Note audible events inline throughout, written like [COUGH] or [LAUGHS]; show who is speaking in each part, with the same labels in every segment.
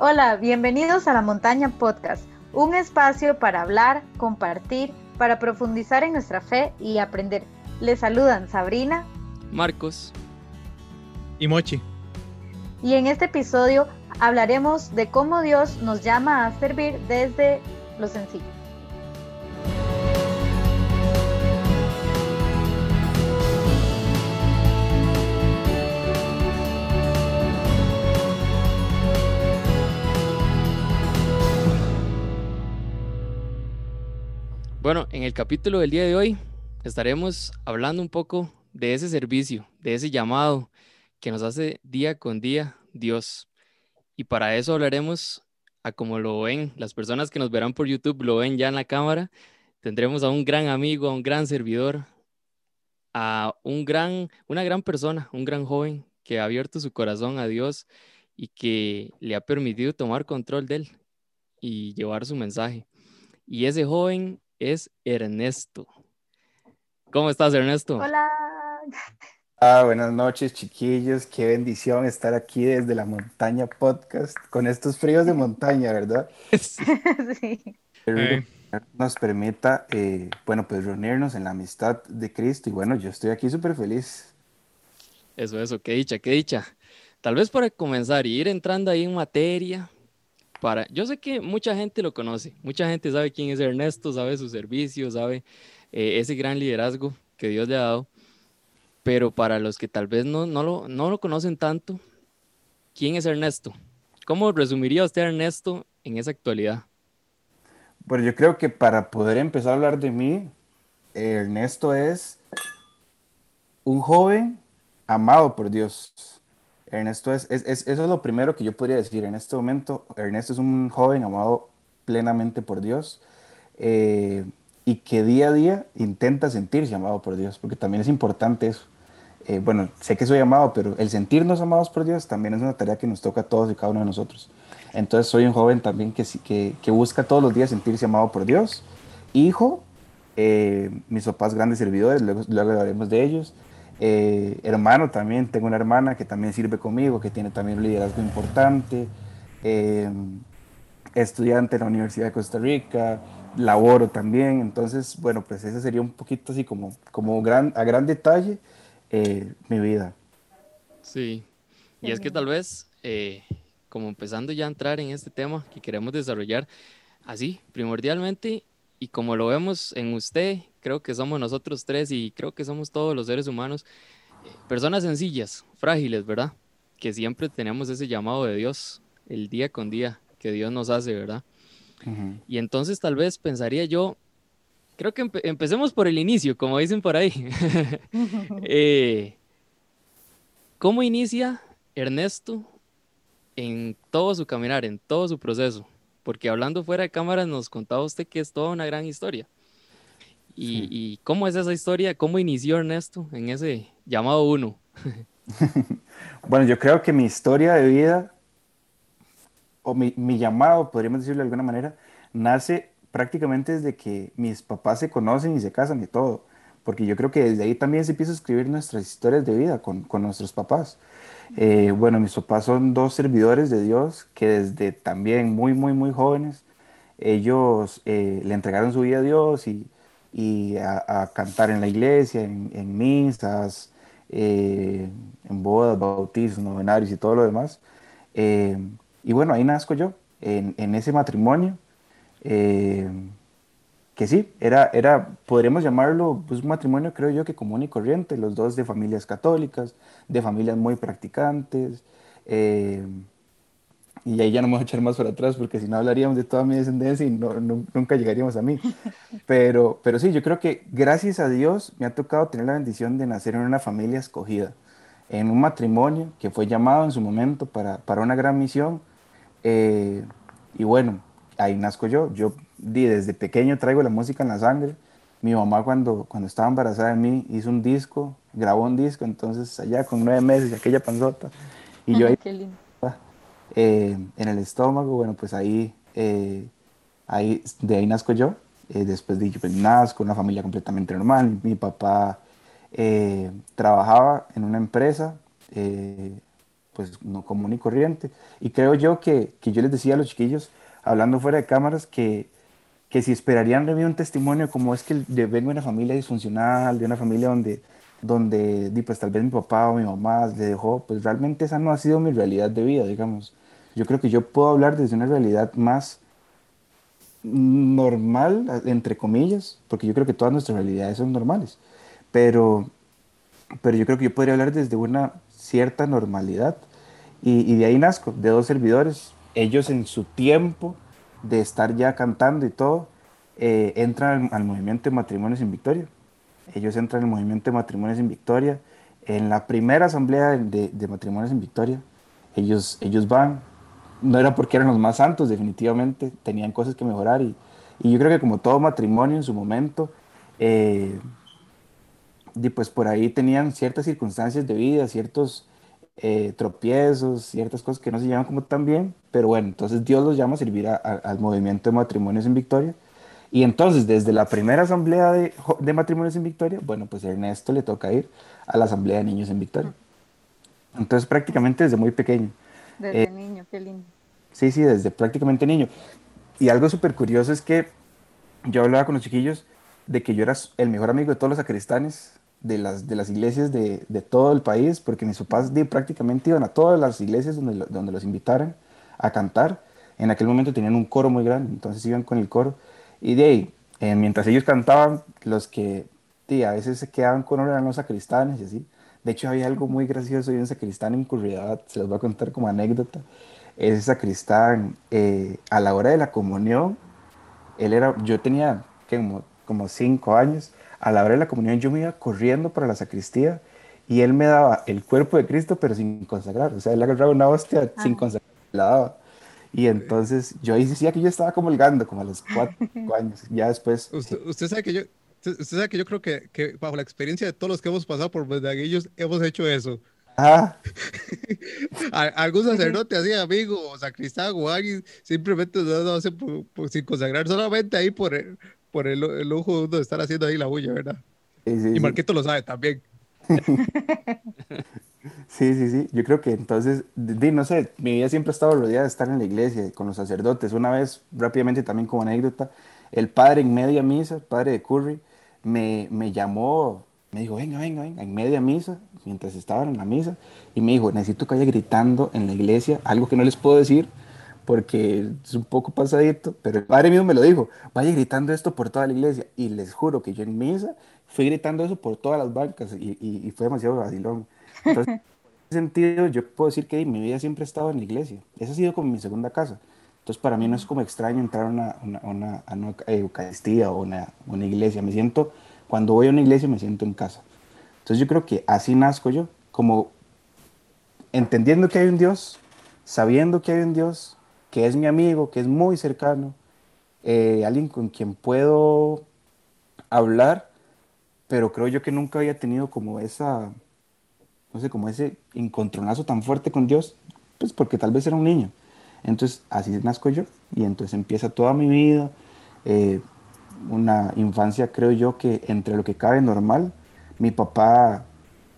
Speaker 1: Hola, bienvenidos a La Montaña Podcast, un espacio para hablar, compartir, para profundizar en nuestra fe y aprender. Les saludan Sabrina,
Speaker 2: Marcos
Speaker 3: y Mochi.
Speaker 1: Y en este episodio hablaremos de cómo Dios nos llama a servir desde lo sencillo.
Speaker 2: Bueno, en el capítulo del día de hoy estaremos hablando un poco de ese servicio, de ese llamado que nos hace día con día Dios. Y para eso hablaremos a como lo ven, las personas que nos verán por YouTube lo ven ya en la cámara, tendremos a un gran amigo, a un gran servidor, a un gran, una gran persona, un gran joven que ha abierto su corazón a Dios y que le ha permitido tomar control de él y llevar su mensaje. Y ese joven es Ernesto. ¿Cómo estás, Ernesto?
Speaker 1: Hola.
Speaker 4: Ah, buenas noches, chiquillos. Qué bendición estar aquí desde la montaña podcast con estos fríos de montaña, ¿verdad? [LAUGHS]
Speaker 1: sí. [LAUGHS]
Speaker 4: Que nos permita, eh, bueno, pues reunirnos en la amistad de Cristo. Y bueno, yo estoy aquí súper feliz.
Speaker 2: Eso, eso, qué dicha, qué dicha. Tal vez para comenzar y ir entrando ahí en materia, para, yo sé que mucha gente lo conoce, mucha gente sabe quién es Ernesto, sabe su servicio, sabe eh, ese gran liderazgo que Dios le ha dado, pero para los que tal vez no, no, lo, no lo conocen tanto, ¿quién es Ernesto? ¿Cómo resumiría usted a Ernesto en esa actualidad?
Speaker 4: Bueno, yo creo que para poder empezar a hablar de mí, Ernesto es un joven amado por Dios Ernesto es, es, eso es lo primero que yo podría decir. En este momento, Ernesto es un joven amado plenamente por Dios eh, y que día a día intenta sentirse amado por Dios, porque también es importante eso. Eh, bueno, sé que soy amado, pero el sentirnos amados por Dios también es una tarea que nos toca a todos y cada uno de nosotros. Entonces soy un joven también que, que, que busca todos los días sentirse amado por Dios. Hijo, eh, mis papás grandes servidores, luego, luego hablaremos de ellos. Eh, hermano también, tengo una hermana que también sirve conmigo, que tiene también un liderazgo importante, eh, estudiante en la Universidad de Costa Rica, laboro también, entonces, bueno, pues ese sería un poquito así como, como gran, a gran detalle eh, mi vida.
Speaker 2: Sí, y es que tal vez, como empezando ya a entrar en este tema que queremos desarrollar, así, primordialmente, y como lo vemos en usted, creo que somos nosotros tres y creo que somos todos los seres humanos, personas sencillas, frágiles, ¿verdad? Que siempre tenemos ese llamado de Dios, el día con día que Dios nos hace, ¿verdad? Y entonces tal vez pensaría yo, creo que empecemos por el inicio, como dicen por ahí. [LAUGHS] Eh, ¿Cómo inicia Ernesto en todo su caminar, en todo su proceso? Porque hablando fuera de cámaras nos contaba usted que es toda una gran historia. ¿Y, cómo es esa historia? ¿Cómo inició Ernesto en ese llamado uno? [LAUGHS]
Speaker 4: bueno, yo creo que mi historia de vida, o mi, llamado, podríamos decirlo de alguna manera, nace prácticamente desde que mis papás se conocen y se casan y todo. Porque yo creo que desde ahí también se empieza a escribir nuestras historias de vida con, con nuestros papás. Eh, bueno, mis papás son dos servidores de Dios que desde también muy, muy, muy jóvenes, ellos eh, le entregaron su vida a Dios y a, cantar en la iglesia, en, misas, eh, en bodas, bautizos, novenarios y todo lo demás. Y bueno, ahí nazco yo, en, ese matrimonio, que sí, era, era, podríamos llamarlo pues, un matrimonio, creo yo, que común y corriente, los dos de familias católicas, de familias muy practicantes. Y ahí ya no me voy a echar más para atrás porque si no hablaríamos de toda mi descendencia y no, nunca llegaríamos a mí. [LAUGHS] Pero, pero sí, yo creo que gracias a Dios me ha tocado tener la bendición de nacer en una familia escogida, en un matrimonio que fue llamado en su momento para, para una gran misión. Eh, y bueno, ahí nazco yo. Yo desde pequeño traigo la música en la sangre. Mi mamá cuando, cuando estaba embarazada de mí hizo un disco, grabó un disco, entonces allá con nueve meses, aquella panzota. Y yo [LAUGHS] ahí... Eh, en el estómago, bueno, pues ahí, eh, ahí de ahí nazco yo. Eh, después de pues, nazco una familia completamente normal. Mi papá trabajaba en una empresa, pues no común y corriente. Y creo yo que, que yo les decía a los chiquillos, hablando fuera de cámaras, que, que si esperarían de mí un testimonio como es que vengo de una familia disfuncional, de una familia donde, donde pues tal vez mi papá o mi mamá le dejó, pues realmente esa no ha sido mi realidad de vida, digamos. Yo creo que yo puedo hablar desde una realidad más normal, entre comillas, porque yo creo que todas nuestras realidades son normales, pero, pero yo creo que yo podría hablar desde una cierta normalidad y, y de ahí nazco, de dos servidores, ellos en su tiempo de estar ya cantando y todo, eh, entran al, movimiento de matrimonios en Victoria. Ellos entran al movimiento de matrimonios en Victoria. En la primera asamblea de, de, matrimonios en Victoria, ellos, ellos van. No era porque eran los más santos, definitivamente, tenían cosas que mejorar. Y, yo creo que como todo matrimonio en su momento, eh, y pues por ahí tenían ciertas circunstancias de vida, ciertos eh, tropiezos, ciertas cosas que no se llaman como tan bien, pero bueno, entonces Dios los llama a servir al movimiento de matrimonios en Victoria. Y entonces, desde la primera asamblea de, de, matrimonios en Victoria, bueno, pues a Ernesto le toca ir a la asamblea de niños en Victoria. Entonces, prácticamente desde muy pequeño.
Speaker 1: Desde eh, niño, qué lindo.
Speaker 4: Sí, sí, desde prácticamente niño. Y algo súper curioso es que yo hablaba con los chiquillos de que yo era el mejor amigo de todos los sacristanes de las, de las iglesias de, de todo el país, porque mis papás de, prácticamente iban a todas las iglesias donde, donde los invitaran a cantar. En aquel momento tenían un coro muy grande, entonces iban con el coro. Y de ahí, eh, mientras ellos cantaban, los que a veces se quedaban con eran los sacristanes y así. De hecho, había algo muy gracioso, había un sacristán en Curriedad, se los voy a contar como anécdota. Ese sacristán, eh, a la hora de la comunión, él era, yo tenía como, como cinco años, a la hora de la comunión yo me iba corriendo para la sacristía y él me daba el cuerpo de Cristo pero sin consagrar. O sea, él agarraba una hostia sin consagrar, la daba. Y entonces yo ahí decía que yo estaba comulgando como a los cuatro [LAUGHS] años. Ya después...
Speaker 3: Usted, sabe que yo... Usted sabe que yo creo que, que, bajo la experiencia de todos los que hemos pasado por medaguillos hemos hecho eso.
Speaker 4: Ah. [LAUGHS]
Speaker 3: Algún sacerdote así, amigo, o sacristán o alguien, simplemente no lo hace sin consagrar, solamente ahí por, por el, el lujo de estar haciendo ahí la bulla, ¿verdad? y Marquito lo sabe también. [LAUGHS]
Speaker 4: sí, sí, sí. Yo creo que entonces, no sé, mi vida siempre ha estado rodeada de estar en la iglesia con los sacerdotes. Una vez, rápidamente también como anécdota, el padre en media misa, el padre de Curry, me, me llamó, me dijo, venga, venga, venga, en media misa, mientras estaban en la misa, y me dijo, necesito que vaya gritando en la iglesia, algo que no les puedo decir, porque es un poco pasadito, pero el padre mismo me lo dijo, vaya gritando esto por toda la iglesia. Y les juro que yo en misa fui gritando eso por todas las bancas y, fue demasiado vacilón. Entonces, en ese sentido, yo puedo decir que mi vida siempre ha estado en la iglesia. Esa ha sido como mi segunda casa. Entonces, para mí no es como extraño entrar a una, una, una, Eucaristía o una iglesia. Me siento, cuando voy a una iglesia, me siento en casa. Entonces, yo creo que así nazco yo, como entendiendo que hay un Dios, sabiendo que hay un Dios, que es mi amigo, que es muy cercano, eh, alguien con quien puedo hablar, pero creo yo que nunca había tenido como esa, no sé, como ese encontronazo tan fuerte con Dios, pues porque tal vez era un niño. Entonces así nazco yo y entonces empieza toda mi vida, eh, una infancia creo yo que entre lo que cabe normal, mi papá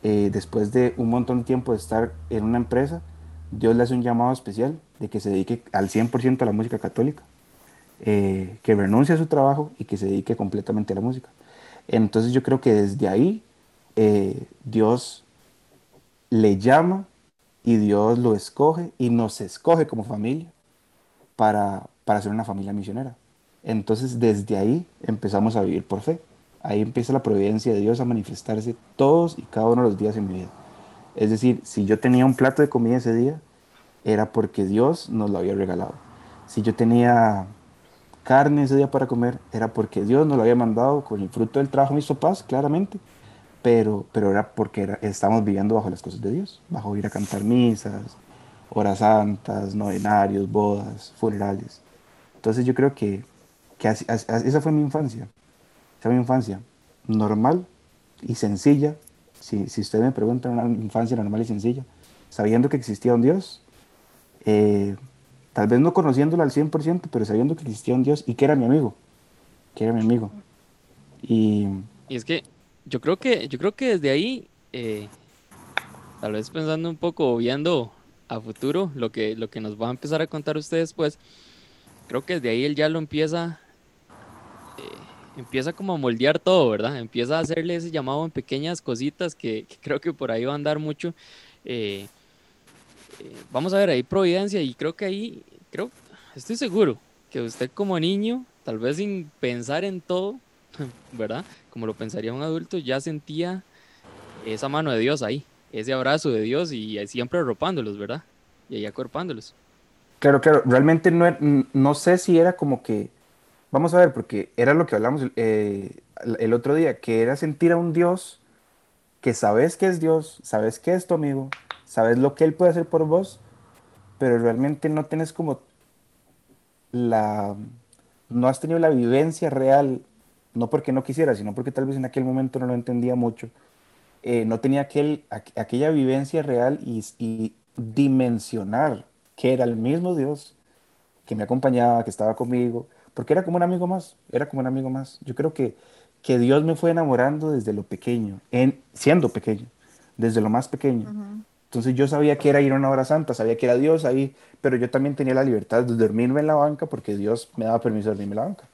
Speaker 4: eh, después de un montón de tiempo de estar en una empresa, Dios le hace un llamado especial de que se dedique al 100% a la música católica, eh, que renuncie a su trabajo y que se dedique completamente a la música. Entonces yo creo que desde ahí eh, Dios le llama y Dios lo escoge y nos escoge como familia para, para ser una familia misionera. Entonces desde ahí empezamos a vivir por fe. Ahí empieza la providencia de Dios a manifestarse todos y cada uno de los días en mi vida. Es decir, si yo tenía un plato de comida ese día, era porque Dios nos lo había regalado. Si yo tenía carne ese día para comer, era porque Dios nos lo había mandado con el fruto del trabajo de mis papás, claramente, pero, pero era porque estamos viviendo bajo las cosas de Dios, bajo ir a cantar misas, horas santas, novenarios, bodas, funerales. Entonces yo creo que, que esa fue mi infancia, esa fue mi infancia, normal y sencilla, si, si usted me pregunta, una infancia normal y sencilla, sabiendo que existía un Dios, eh, tal vez no conociéndolo al 100%, pero sabiendo que existía un Dios y que era mi amigo, que era mi amigo. Y,
Speaker 2: y es que yo creo que, yo creo que desde ahí, eh, tal vez pensando un poco, viendo a futuro, lo que, lo que nos va a empezar a contar ustedes pues creo que desde ahí él ya lo empieza, eh, empieza como a moldear todo, ¿verdad? Empieza a hacerle ese llamado en pequeñas cositas que, creo que por ahí va a andar mucho. Eh, vamos a ver, ahí providencia y creo que ahí, creo, estoy seguro que usted como niño, tal vez sin pensar en todo, [LAUGHS] ¿verdad? Como lo pensaría un adulto, ya sentía esa mano de Dios ahí, ese abrazo de Dios y siempre arropándolos, ¿verdad? Y ahí acuerpándolos.
Speaker 4: Claro, claro, realmente no, no sé si era como que, vamos a ver, porque era lo que hablamos eh, el otro día, que era sentir a un Dios que sabes que es Dios, sabes que es tu amigo, sabes lo que Él puede hacer por vos, pero realmente no tienes como la, no has tenido la vivencia real, no porque no quisiera, sino porque tal vez en aquel momento no lo entendía mucho, eh, no tenía aquel, aquella vivencia real y, y, dimensionar que era el mismo Dios que me acompañaba, que estaba conmigo, porque era como un amigo más, era como un amigo más. Yo creo que, que Dios me fue enamorando desde lo pequeño, en, siendo pequeño, desde lo más pequeño. Entonces yo sabía que era ir a una hora santa, sabía que era Dios ahí, pero yo también tenía la libertad de dormirme en la banca porque Dios me daba permiso de dormirme en la banca.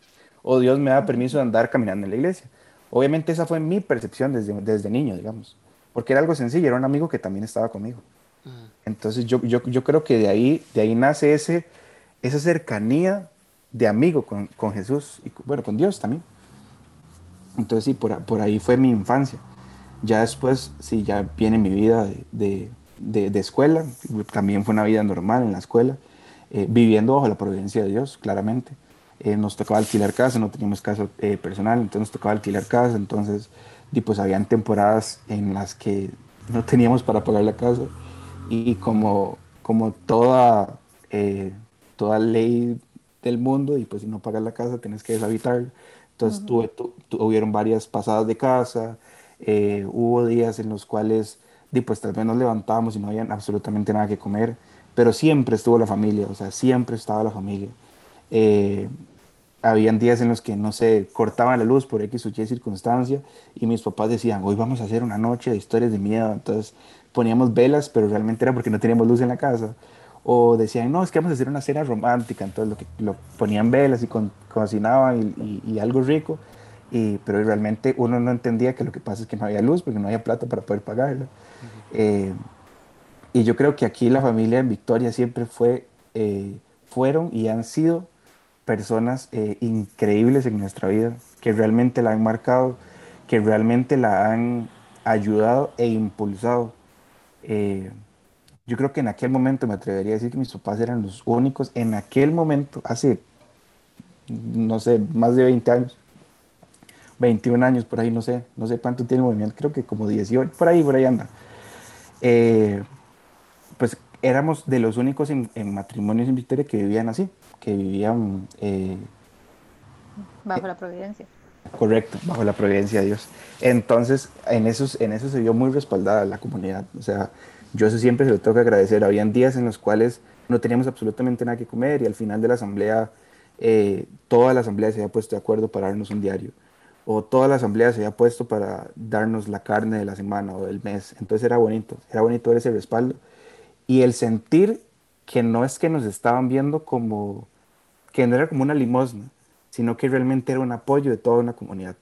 Speaker 4: O Dios me daba permiso de andar caminando en la iglesia. Obviamente esa fue mi percepción desde, desde niño, digamos. Porque era algo sencillo, era un amigo que también estaba conmigo. Entonces yo, yo, yo, creo que de ahí, de ahí nace ese, esa cercanía de amigo con, con Jesús y bueno, con Dios también. Entonces sí, por, por ahí fue mi infancia. Ya después, sí, ya viene mi vida de de, de, escuela, también fue una vida normal en la escuela, eh, viviendo bajo la providencia de Dios, claramente. Eh, nos tocaba alquilar casa, no teníamos casa eh, personal, entonces nos tocaba alquilar casa, entonces y pues habían temporadas en las que no teníamos para pagar la casa y como, como toda, toda ley del mundo y pues si no pagas la casa tienes que deshabitar. Entonces tuve, tuvieron varias pasadas de casa, hubo días en los cuales y pues tal vez nos levantábamos y no había absolutamente nada que comer, pero siempre estuvo la familia, o sea, siempre estaba la familia. Eh, habían días en los que, no sé, cortaban la luz por X o Y circunstancia y mis papás decían, hoy vamos a hacer una noche de historias de miedo, entonces poníamos velas, pero realmente era porque no teníamos luz en la casa. O decían, no, es que vamos a hacer una cena romántica, entonces lo, que, lo ponían velas y cocinaban y, y, algo rico, y, pero realmente uno no entendía que lo que pasa es que no había luz porque no había plata para poder pagarla. Eh, y yo creo que aquí la familia en Victoria siempre fue, eh, fueron y han sido personas eh, increíbles en nuestra vida, que realmente la han marcado, que realmente la han ayudado e impulsado. yo creo que en aquel momento me atrevería a decir que mis papás eran los únicos, en aquel momento, hace, no sé, más de 20 años, 21 años por ahí, no sé, no sé cuánto tiene el movimiento, creo que como 18, por ahí, por ahí anda. Eh, pues éramos de los únicos en, matrimonios en Victoria que vivían así, que vivían...
Speaker 1: Eh, bajo la providencia.
Speaker 4: Correcto, bajo la providencia de Dios. Entonces, en, esos, en eso se vio muy respaldada la comunidad. O sea, yo eso siempre se lo tengo que agradecer. Habían días en los cuales no teníamos absolutamente nada que comer y al final de la asamblea, eh, toda la asamblea se había puesto de acuerdo para darnos un diario o toda la asamblea se había puesto para darnos la carne de la semana o del mes. Entonces era bonito, era bonito ver ese respaldo. Y el sentir que no es que nos estaban viendo como, que no era como una limosna, sino que realmente era un apoyo de toda una comunidad.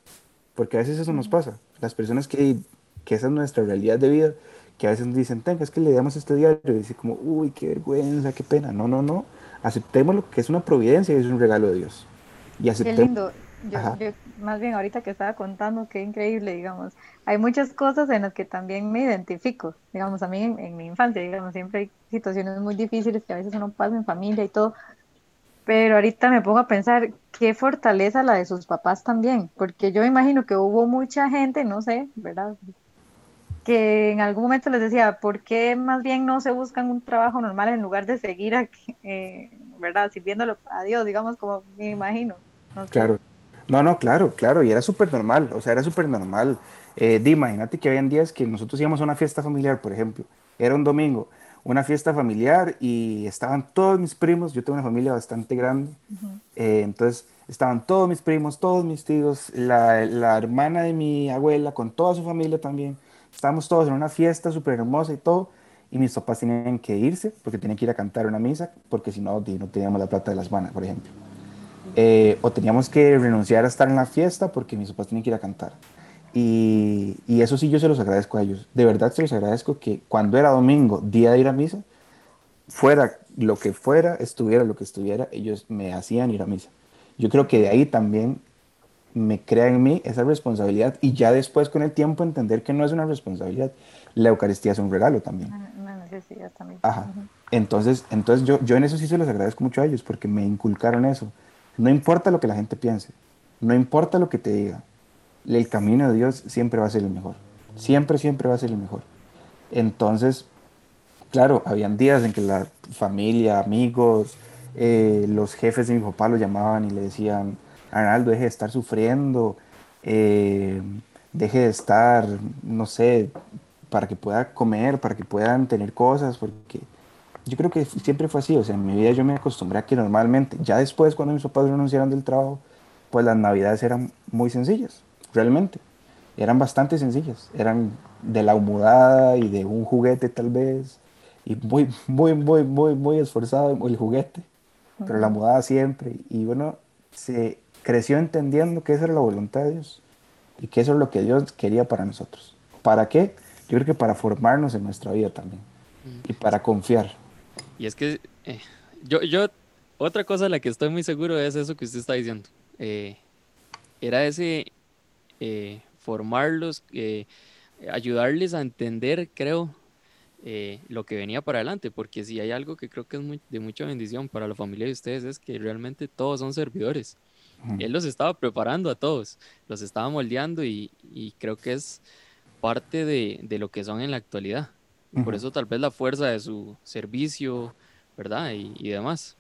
Speaker 4: Porque a veces eso nos pasa. Las personas que, que esa es nuestra realidad de vida, que a veces nos dicen, tenga, es que le damos este diario, y dice como, uy, qué vergüenza, qué pena. No, no, no. Aceptemos lo que es una providencia y es un regalo de Dios. Y aceptemos.
Speaker 1: Yo, más bien ahorita que estaba contando, qué increíble, digamos. Hay muchas cosas en las que también me identifico, digamos, a mí en, mi infancia, digamos, siempre hay situaciones muy difíciles que a veces uno pasa en familia y todo, pero ahorita me pongo a pensar qué fortaleza la de sus papás también, porque yo imagino que hubo mucha gente, no sé, ¿verdad? Que en algún momento les decía, ¿por qué más bien no se buscan un trabajo normal en lugar de seguir, aquí, [LAUGHS] eh, ¿verdad? Sirviéndolo a Dios, digamos, como me imagino.
Speaker 4: Claro. No, no, claro, claro, y era súper normal, o sea, era súper normal. Eh, imagínate que habían días que nosotros íbamos a una fiesta familiar, por ejemplo, era un domingo, una fiesta familiar y estaban todos mis primos, yo tengo una familia bastante grande, eh, entonces estaban todos mis primos, todos mis tíos, la, la, hermana de mi abuela con toda su familia también, estábamos todos en una fiesta súper hermosa y todo, y mis papás tenían que irse porque tenían que ir a cantar una misa porque si no, no teníamos la plata de las vanas, por ejemplo. Eh, o teníamos que renunciar a estar en la fiesta porque mis papás tenían que ir a cantar. Y, y, eso sí yo se los agradezco a ellos. De verdad se los agradezco que cuando era domingo, día de ir a misa, fuera lo que fuera, estuviera lo que estuviera, ellos me hacían ir a misa. Yo creo que de ahí también me crea en mí esa responsabilidad y ya después con el tiempo entender que no es una responsabilidad. La Eucaristía es un regalo también.
Speaker 1: Una necesidad también.
Speaker 4: Ajá. Entonces, entonces yo, yo en eso sí se los agradezco mucho a ellos porque me inculcaron eso. No importa lo que la gente piense, no importa lo que te diga, el camino de Dios siempre va a ser el mejor. Siempre, siempre va a ser el mejor. Entonces, claro, habían días en que la familia, amigos, eh, los jefes de mi papá lo llamaban y le decían, Arnaldo, deje de estar sufriendo, eh, deje de estar, no sé, para que pueda comer, para que puedan tener cosas, porque yo creo que siempre fue así, o sea, en mi vida yo me acostumbré a que normalmente, ya después cuando mis papás renunciaron del trabajo, pues las navidades eran muy sencillas realmente. Eran bastante sencillas, eran de la humudada y de un juguete tal vez, y muy, muy, muy, muy, muy esforzado el juguete, pero la mudada siempre. Y bueno, se creció entendiendo que esa era la voluntad de Dios y que eso es lo que Dios quería para nosotros. ¿Para qué? Yo creo que para formarnos en nuestra vida también y para confiar.
Speaker 2: Y es que eh, yo, yo, otra cosa de la que estoy muy seguro es eso que usted está diciendo. Eh, era ese eh, formarlos, eh, ayudarles a entender, creo, eh, lo que venía para adelante, porque si hay algo que creo que es de mucha bendición para la familia de ustedes es que realmente todos son servidores. Él los estaba preparando a todos, los estaba moldeando y, creo que es parte de, lo que son en la actualidad. Por eso tal vez la fuerza de su servicio, ¿verdad? Y, y demás.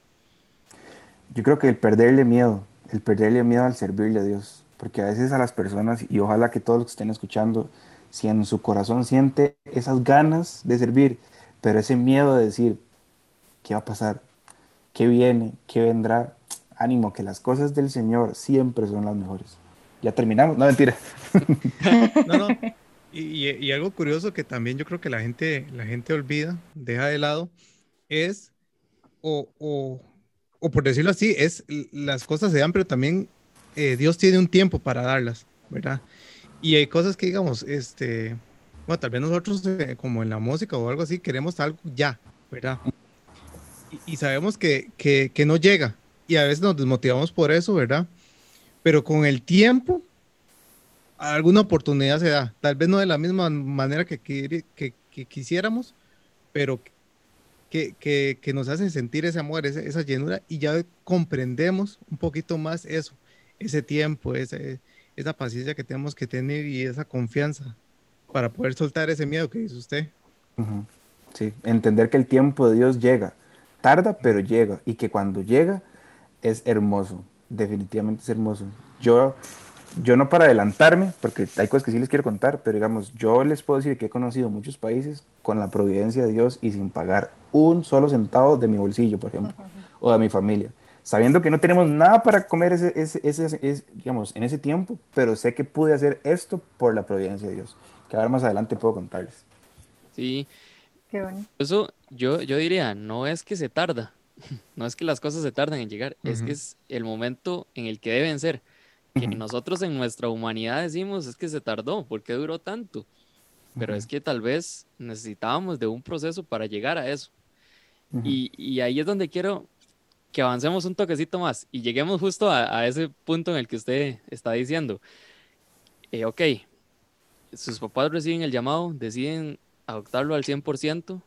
Speaker 4: Yo creo que el perderle miedo, el perderle miedo al servirle a Dios, porque a veces a las personas, y ojalá que todos los que estén escuchando, si en su corazón siente esas ganas de servir, pero ese miedo de decir, ¿qué va a pasar? ¿Qué viene? ¿Qué vendrá? Ánimo, que las cosas del Señor siempre son las mejores. Ya terminamos, no mentira. [LAUGHS]
Speaker 3: no, no. Y, y, algo curioso que también yo creo que la gente, la gente olvida, deja de lado, es, o, o, o por decirlo así, es las cosas se dan, pero también eh, Dios tiene un tiempo para darlas, ¿verdad? Y hay cosas que digamos, este, bueno, tal vez nosotros eh, como en la música o algo así queremos algo ya, ¿verdad? Y, sabemos que, que, no llega y a veces nos desmotivamos por eso, ¿verdad? Pero con el tiempo, alguna oportunidad se da, tal vez no de la misma manera que, que, quisiéramos, pero que, que, que, nos hacen sentir ese amor, esa, esa, llenura, y ya comprendemos un poquito más eso ese tiempo, ese, esa paciencia que tenemos que tener y esa confianza para poder soltar ese miedo que dice usted.
Speaker 4: Sí, entender que el tiempo de Dios llega, tarda, pero llega, y que cuando llega es hermoso, definitivamente es hermoso. Yo, yo no para adelantarme, porque hay cosas que sí les quiero contar, pero digamos, yo les puedo decir que he conocido muchos países con la providencia de Dios y sin pagar un solo centavo de mi bolsillo, por ejemplo, o de mi familia sabiendo que no tenemos nada para comer ese, ese, ese, digamos, en ese tiempo, pero sé que pude hacer esto por la providencia de Dios, que ahora más adelante puedo contarles.
Speaker 2: Sí.
Speaker 1: Qué bueno.
Speaker 2: Eso yo, yo diría, no es que se tarda, [LAUGHS] no es que las cosas se tarden en llegar, es que es el momento en el que deben ser. Que nosotros en nuestra humanidad decimos es que se tardó, ¿por qué duró tanto? Pero es que tal vez necesitábamos de un proceso para llegar a eso. y, y, ahí es donde quiero que avancemos un toquecito más y lleguemos justo a, ese punto en el que usted está diciendo, eh, ok, sus papás reciben el llamado, deciden adoptarlo al 100%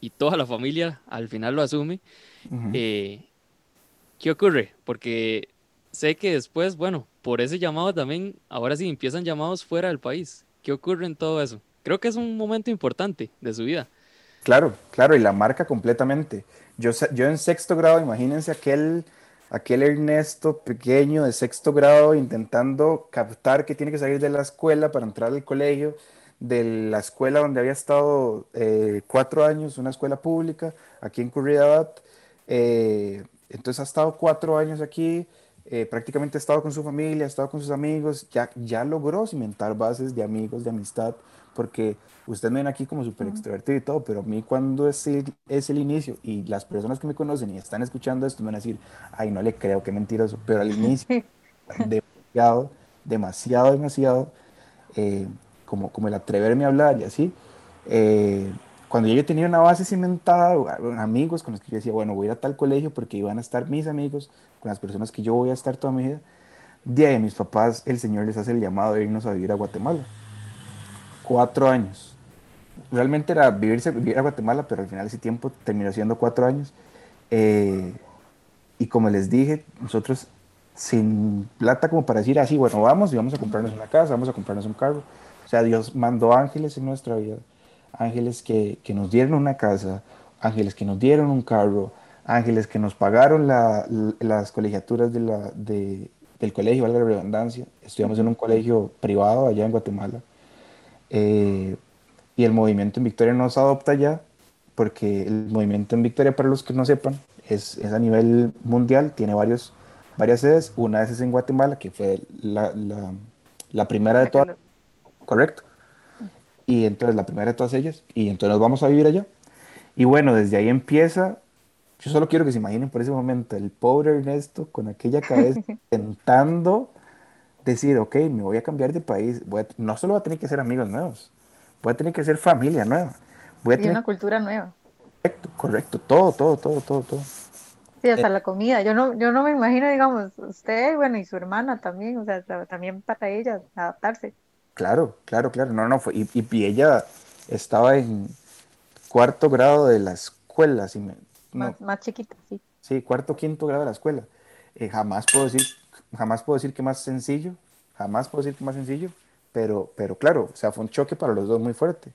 Speaker 2: y toda la familia al final lo asume. Eh, ¿Qué ocurre? Porque sé que después, bueno, por ese llamado también, ahora sí empiezan llamados fuera del país. ¿Qué ocurre en todo eso? Creo que es un momento importante de su vida.
Speaker 4: Claro, claro, y la marca completamente. Yo, yo en sexto grado, imagínense aquel, aquel Ernesto pequeño de sexto grado intentando captar que tiene que salir de la escuela para entrar al colegio, de la escuela donde había estado eh, cuatro años, una escuela pública, aquí en Curridabat. Eh, entonces ha estado cuatro años aquí, eh, prácticamente ha estado con su familia, ha estado con sus amigos, ya, ya logró cimentar bases de amigos, de amistad, porque usted me ven aquí como súper extrovertido y todo, pero a mí cuando es el, es el inicio y las personas que me conocen y están escuchando esto me van a decir, ay, no le creo, qué mentiroso, pero al inicio, [LAUGHS] demasiado, demasiado, demasiado, eh, como, como el atreverme a hablar y así, eh, cuando yo tenía una base cimentada, amigos con los que yo decía, bueno, voy a ir a tal colegio porque iban a estar mis amigos, con las personas que yo voy a estar toda mi vida, de ahí mis papás, el Señor les hace el llamado de irnos a vivir a Guatemala. Cuatro años. Realmente era vivirse, vivir a Guatemala, pero al final ese tiempo terminó siendo cuatro años. Eh, y como les dije, nosotros sin plata como para decir así, bueno, vamos y vamos a comprarnos una casa, vamos a comprarnos un carro. O sea, Dios mandó ángeles en nuestra vida ángeles que, que, nos dieron una casa, ángeles que nos dieron un carro, ángeles que nos pagaron la, las colegiaturas de la, de, del colegio, valga la redundancia. Estudiamos en un colegio privado allá en Guatemala. Eh, y el movimiento en Victoria nos adopta ya, porque el movimiento en Victoria, para los que no sepan, es, es a nivel mundial, tiene varios, varias sedes. Una de esas es en Guatemala, que fue la, la, la primera de todas. Correcto y entonces la primera de todas ellas, y entonces nos vamos a vivir allá. Y bueno, desde ahí empieza, yo solo quiero que se imaginen por ese momento, el pobre Ernesto con aquella cabeza [LAUGHS] intentando decir, ok, me voy a cambiar de país, voy no solo voy a tener que hacer amigos nuevos, voy a tener que hacer familia nueva. Voy a
Speaker 1: tener... Y una cultura nueva.
Speaker 4: Correcto, correcto, todo, todo, todo, todo, todo.
Speaker 1: Sí, hasta eh, la comida. Yo no, yo no me imagino, digamos, usted, bueno, y su hermana también, o sea, también para ella adaptarse.
Speaker 4: Claro, claro, claro. No, no, fue, y, y, ella estaba en cuarto grado de la escuela. Si me,
Speaker 1: más, más, chiquita, sí.
Speaker 4: Sí, cuarto, quinto grado de la escuela. Eh, jamás puedo decir, jamás puedo decir que más sencillo, jamás puedo decir que más sencillo, pero, pero claro, o sea, fue un choque para los dos muy fuerte.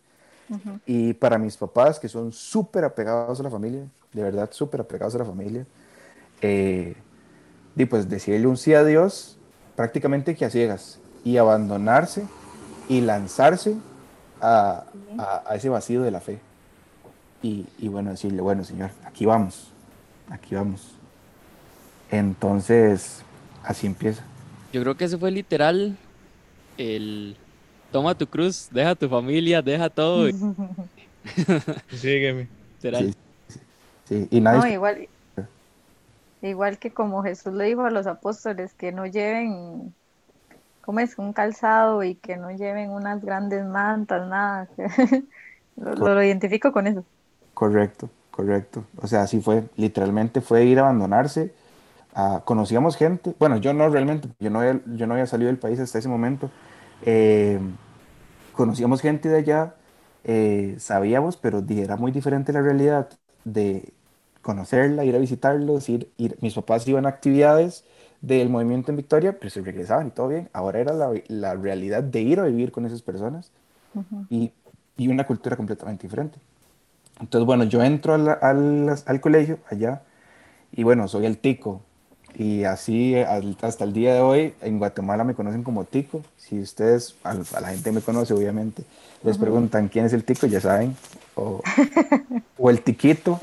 Speaker 4: Y para mis papás, que son súper apegados a la familia, de verdad súper apegados a la familia, eh, y pues decirle un sí a Dios prácticamente que a ciegas y abandonarse y lanzarse a, a, ese vacío de la fe. Y, y, bueno, decirle, bueno, Señor, aquí vamos, aquí vamos. Entonces, así empieza.
Speaker 2: Yo creo que ese fue literal el toma tu cruz, deja tu familia, deja todo. [LAUGHS]
Speaker 3: Sígueme.
Speaker 4: Sí, sí, Y nadie...
Speaker 1: No, igual, igual que como Jesús le dijo a los apóstoles que no lleven ¿cómo es? Un calzado y que no lleven unas grandes mantas, nada. [LAUGHS] lo, lo, identifico con eso.
Speaker 4: Correcto, correcto. O sea, así fue. Literalmente fue ir a abandonarse. Conocíamos gente, bueno, yo no realmente, yo no había, yo no había salido del país hasta ese momento. Eh, conocíamos gente de allá, eh, sabíamos, pero era muy diferente la realidad de conocerla, ir a visitarlos, ir, ir, mis papás iban a actividades del movimiento en Victoria, pero se regresaban y todo bien. Ahora era la, la realidad de ir a vivir con esas personas y, y, una cultura completamente diferente. Entonces, bueno, yo entro al colegio allá y bueno, soy el tico. Y así hasta el día de hoy en Guatemala me conocen como tico. Si ustedes, a, la gente me conoce obviamente, les preguntan quién es el tico, ya saben. O, [LAUGHS] o el tiquito,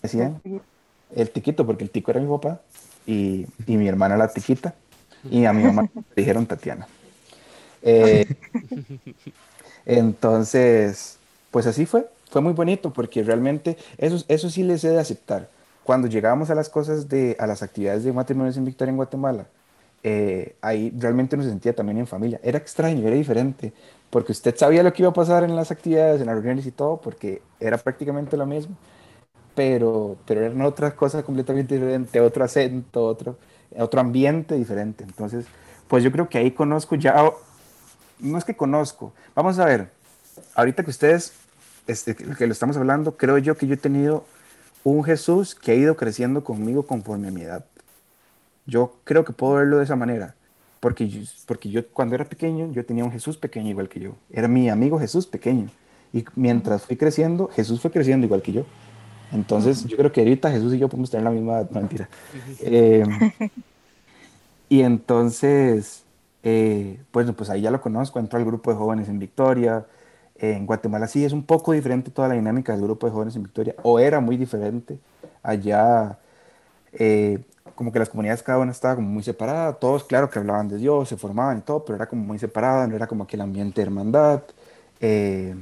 Speaker 4: decían. El tiquito, porque el tico era mi papá y, y mi hermana la tiquita y a mi mamá [LAUGHS] le dijeron Tatiana. Eh, entonces, pues así fue, fue muy bonito porque realmente eso, eso sí les he de aceptar. Cuando llegábamos a las cosas de, a las actividades de matrimonios en Victoria en Guatemala, eh, ahí realmente nos sentía también en familia. Era extraño, era diferente, porque usted sabía lo que iba a pasar en las actividades, en las reuniones y todo, porque era prácticamente lo mismo pero, pero eran otras cosas completamente diferentes, otro acento, otro, otro ambiente diferente. Entonces, pues yo creo que ahí conozco ya, no es que conozco, vamos a ver, ahorita que ustedes, este, que lo estamos hablando, creo yo que yo he tenido un Jesús que ha ido creciendo conmigo conforme a mi edad. Yo creo que puedo verlo de esa manera, porque yo, porque yo cuando era pequeño, yo tenía un Jesús pequeño igual que yo, era mi amigo Jesús pequeño, y mientras fui creciendo, Jesús fue creciendo igual que yo. Entonces, yo creo que ahorita Jesús y yo podemos tener la misma mentira. Eh, [LAUGHS] y entonces, eh, pues, pues ahí ya lo conozco, entró al grupo de jóvenes en Victoria. En Guatemala sí es un poco diferente toda la dinámica del grupo de jóvenes en Victoria, o era muy diferente. Allá, eh, como que las comunidades cada una estaba como muy separada, todos claro que hablaban de Dios, se formaban y todo, pero era como muy separada, no era como aquel ambiente de hermandad, eh,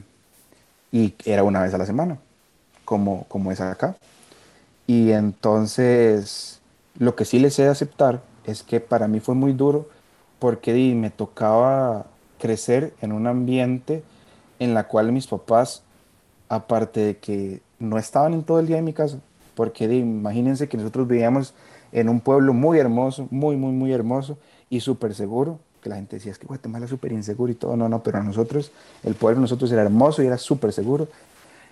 Speaker 4: y era una vez a la semana, como, como es acá. Y entonces, lo que sí les he de aceptar es que para mí fue muy duro porque me tocaba crecer en un ambiente en la cual mis papás, aparte de que no estaban en todo el día en mi casa, porque imagínense que nosotros vivíamos en un pueblo muy hermoso, muy, muy, muy hermoso y súper seguro, que la gente decía, es que Guatemala es súper inseguro y todo, no, no, pero a nosotros, el pueblo nosotros era hermoso y era súper seguro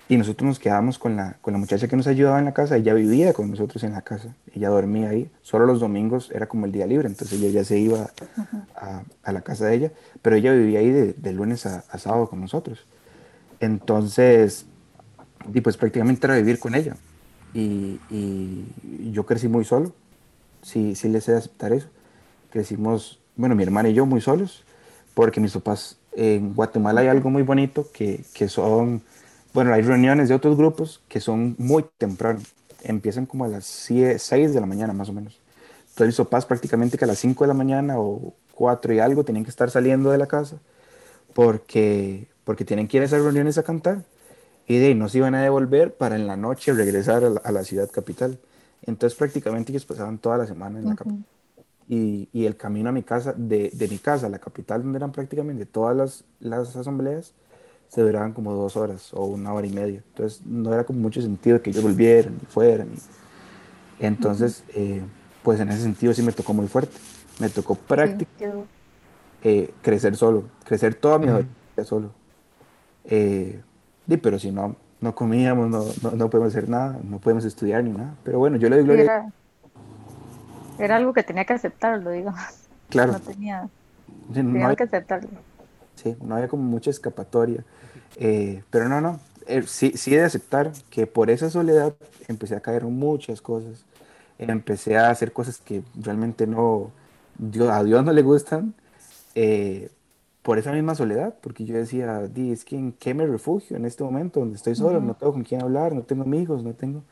Speaker 4: y nosotros nos quedábamos con la, con la muchacha que nos ayudaba en la casa, ella vivía con nosotros en la casa, ella dormía ahí, solo los domingos era como el día libre, entonces ella ya se iba a, a la casa de ella, pero ella vivía ahí de, de lunes a, a, sábado con nosotros. Entonces, y pues prácticamente era vivir con ella. Y, y yo crecí muy solo, sí, sí les sé aceptar eso. Crecimos, bueno, mi hermana y yo muy solos, porque mis papás, en Guatemala hay algo muy bonito que, que son bueno, hay reuniones de otros grupos que son muy temprano. Empiezan como a las 6 de la mañana más o menos. Entonces papás prácticamente que a las 5 de la mañana o 4 y algo tenían que estar saliendo de la casa porque, porque tienen que ir a esas reuniones a cantar. Y de ahí no se iban a devolver para en la noche regresar a la, ciudad capital. Entonces prácticamente ellos pasaban toda la semana en la capital. Y, y, el camino a mi casa, de, de, mi casa a la capital, donde eran prácticamente todas las, las asambleas, se duraban como dos horas o una hora y media. Entonces no era como mucho sentido que ellos volvieran y fueran. Entonces, eh, pues en ese sentido sí me tocó muy fuerte. Me tocó prácticamente eh, crecer solo, crecer toda mi vida solo. Eh, pero si no, no comíamos, no, no, podemos hacer nada, no podemos estudiar ni nada. Pero bueno, yo le doy gloria.
Speaker 1: Era, era algo que tenía que aceptarlo, digamos.
Speaker 4: Claro.
Speaker 1: No tenía, tenía que aceptarlo.
Speaker 4: Sí, no había como mucha escapatoria. Eh, pero no, no, eh, sí, sí de aceptar que por esa soledad empecé a caer muchas cosas. Empecé a hacer cosas que realmente no, a Dios no le gustan. Eh, por esa misma soledad, porque yo decía, es que en qué me refugio en este momento donde estoy solo, no tengo con quién hablar, no tengo amigos, no tengo...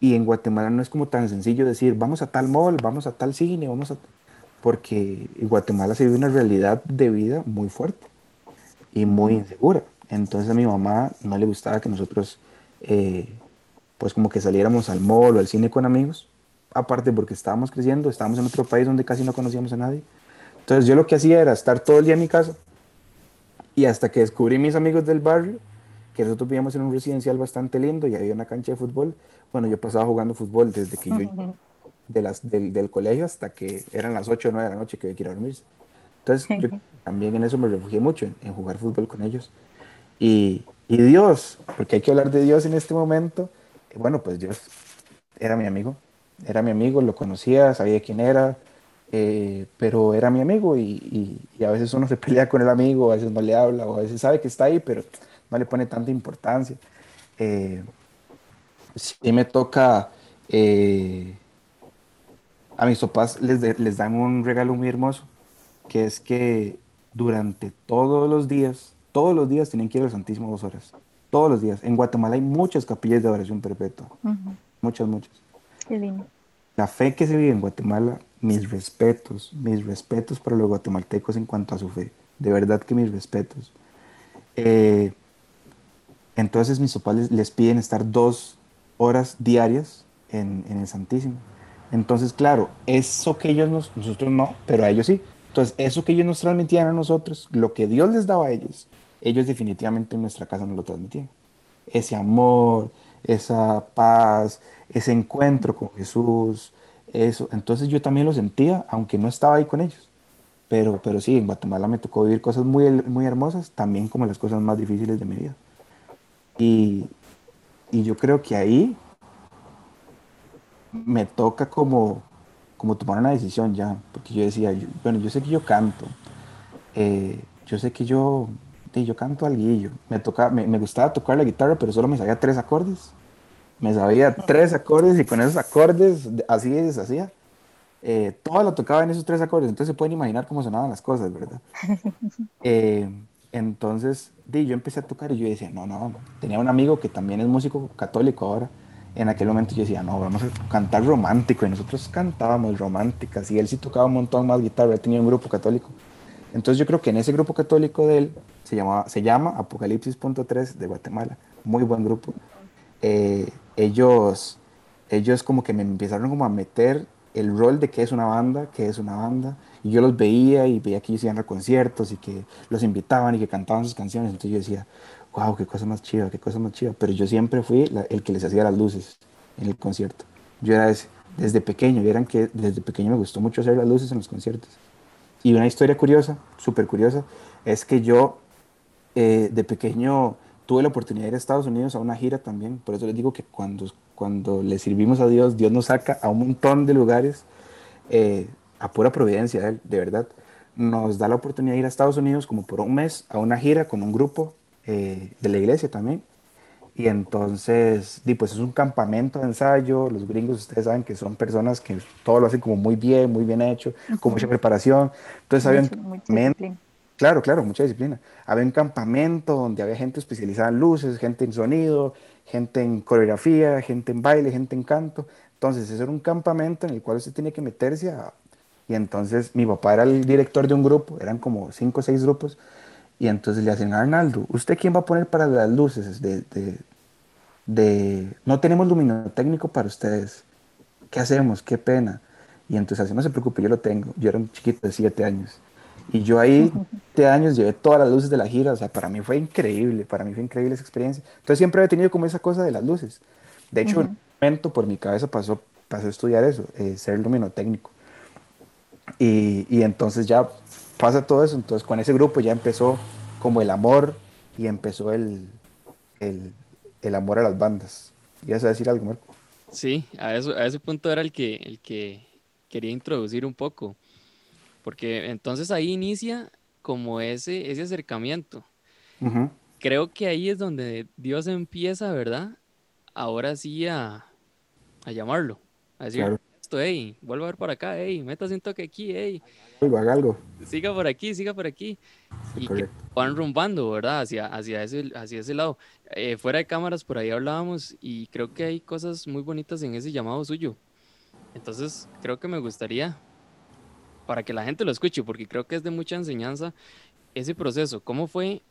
Speaker 4: Y en Guatemala no es como tan sencillo decir, vamos a tal mall, vamos a tal cine, vamos a... Porque Guatemala se vive una realidad de vida muy fuerte y muy insegura. Entonces a mi mamá no le gustaba que nosotros, eh, pues como que saliéramos al mall o al cine con amigos, aparte porque estábamos creciendo, estábamos en otro país donde casi no conocíamos a nadie. Entonces yo lo que hacía era estar todo el día en mi casa y hasta que descubrí mis amigos del barrio, que nosotros vivíamos en un residencial bastante lindo y había una cancha de fútbol, bueno, yo pasaba jugando fútbol desde que yo, [LAUGHS] de las, del, del, colegio hasta que eran las 8 o 9 de la noche que había que ir a dormirse. Entonces yo también en eso me refugié mucho, en, en jugar fútbol con ellos. Y, y, Dios, porque hay que hablar de Dios en este momento, bueno, pues Dios era mi amigo, era mi amigo, lo conocía, sabía quién era, eh, pero era mi amigo y, y, a veces uno [LAUGHS] se pelea con el amigo, a veces no le habla, o a veces sabe que está ahí, pero no le pone tanta importancia. Eh, sí me toca, eh, a mis papás les, les dan un regalo muy hermoso, que es que durante todos los días todos los días tienen que ir al Santísimo dos horas. Todos los días. En Guatemala hay muchas capillas de oración perpetua. Muchas, muchas.
Speaker 1: Qué lindo.
Speaker 4: La fe que se vive en Guatemala, mis respetos, mis respetos para los guatemaltecos en cuanto a su fe. De verdad que mis respetos. Eh, entonces mis papás les, piden estar dos horas diarias en, el Santísimo. Entonces, claro, eso que ellos nos, nosotros no, pero a ellos sí. Entonces, eso que ellos nos transmitían a nosotros, lo que Dios les daba a ellos, ellos definitivamente en nuestra casa nos lo transmitían. Ese amor, esa paz, ese encuentro con Jesús, eso. Entonces yo también lo sentía, aunque no estaba ahí con ellos. Pero, pero sí, en Guatemala me tocó vivir cosas muy, muy hermosas, también como las cosas más difíciles de mi vida. Y, y yo creo que ahí me toca como, como tomar una decisión ya, porque yo decía, bueno, yo sé que yo canto, eh, yo sé que yo yo canto al guillo. Me, toca, me, me, gustaba tocar la guitarra, pero solo me sabía tres acordes. Me sabía tres acordes y con esos acordes, así es, hacía. Eh, todo lo tocaba en esos tres acordes, entonces se pueden imaginar cómo sonaban las cosas, ¿verdad? [LAUGHS] Eh, entonces, di, yo empecé a tocar y yo decía, no, no, tenía un amigo que también es músico católico ahora, en aquel momento yo decía, no, vamos a cantar romántico. Y nosotros cantábamos románticas. Y él sí tocaba un montón más guitarra. Él tenía un grupo católico. Entonces yo creo que en ese grupo católico de él, se, llamaba, se llama Apocalipsis.3 de Guatemala. Muy buen grupo. Eh, ellos, ellos como que me empezaron como a meter el rol de qué es una banda, qué es una banda. Y yo los veía y veía que ellos iban a conciertos y que los invitaban y que cantaban sus canciones. Entonces yo decía, wow, qué cosa más chiva, qué cosa más chiva. Pero yo siempre fui el que les hacía las luces en el concierto. Yo era ese, desde pequeño, vieran que desde pequeño me gustó mucho hacer las luces en los conciertos. Y una historia curiosa, súper curiosa, es que yo eh, de pequeño tuve la oportunidad de ir a Estados Unidos a una gira también. Por eso les digo que cuando, cuando le servimos a Dios, Dios nos saca a un montón de lugares eh, a pura providencia de, de verdad. Nos da la oportunidad de ir a Estados Unidos como por un mes a una gira con un grupo eh, de la iglesia también. Y entonces, pues es un campamento de ensayo. Los gringos, ustedes saben que son personas que todo lo hacen como muy bien, muy bien hecho, con mucha preparación. Entonces, había un Claro, claro, mucha disciplina. Había un campamento donde había gente especializada en luces, gente en sonido, gente en coreografía, gente en baile, gente en canto. Entonces, ese era un campamento en el cual usted tiene que meterse a... Y entonces mi papá era el director de un grupo, eran como cinco o seis grupos, y entonces le hacen, Arnaldo, ¿usted quién va a poner para las luces? De, de, de, no tenemos luminotécnico para ustedes. ¿Qué hacemos? Qué pena. Y entonces así, no se preocupe, yo lo tengo. Yo era un chiquito de siete años. Y yo ahí, siete años, llevé todas las luces de la gira. O sea, para mí fue increíble, para mí fue increíble esa experiencia. Entonces siempre he tenido como esa cosa de las luces. De hecho, en un momento por mi cabeza pasó, pasó a estudiar eso, eh, ser luminotécnico. Y, y entonces ya pasa todo eso. Entonces con ese grupo ya empezó como el amor y empezó el, el, el amor a las bandas. ¿Ibas a decir algo, Marco?
Speaker 2: Sí, a, eso, a ese punto era el que, el que quería introducir un poco. Porque entonces ahí inicia como ese, ese acercamiento. Creo que ahí es donde Dios empieza, ¿verdad? Ahora sí a, a llamarlo. A decir, esto, hey, vuelvo a ver por acá, hey, métase un toque aquí, hey.
Speaker 4: Haga algo.
Speaker 2: Siga por aquí, siga por aquí. y que van rumbando, ¿verdad? Hacia, hacia, ese, hacia ese lado. Eh, fuera de cámaras, por ahí hablábamos y creo que hay cosas muy bonitas en ese llamado suyo. Entonces, creo que me gustaría, para que la gente lo escuche, porque creo que es de mucha enseñanza, ese proceso. ¿Cómo fue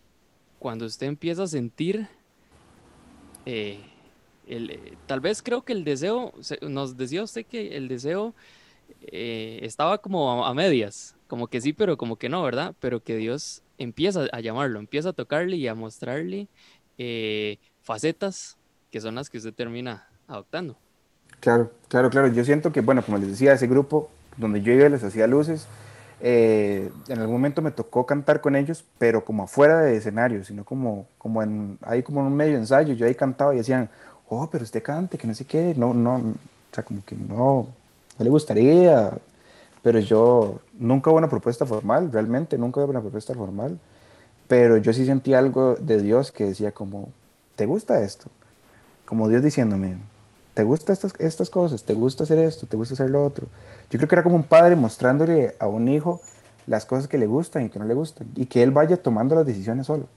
Speaker 2: cuando usted empieza a sentir eh, eh, tal vez creo que el deseo, nos decía usted que el deseo eh, estaba como a, medias, como que sí, pero como que no, ¿verdad? Pero que Dios empieza a llamarlo, empieza a tocarle y a mostrarle eh, facetas que son las que usted termina adoptando.
Speaker 4: Claro, claro, claro. Yo siento que, bueno, como les decía, ese grupo donde yo iba les hacía luces, en algún momento me tocó cantar con ellos, pero como afuera de escenario, sino como, como ahí como en un medio ensayo, yo ahí cantaba y decían, oh, pero usted cante, que no sé qué, no, no, o sea, como que no, no le gustaría, pero yo nunca hubo una propuesta formal, realmente nunca hubo una propuesta formal, pero yo sí sentí algo de Dios que decía como, ¿te gusta esto? Como Dios diciéndome, ¿te gusta estas, estas cosas? ¿Te gusta hacer esto? ¿Te gusta hacer lo otro? Yo creo que era como un padre mostrándole a un hijo las cosas que le gustan y que no le gustan, y que él vaya tomando las decisiones solo.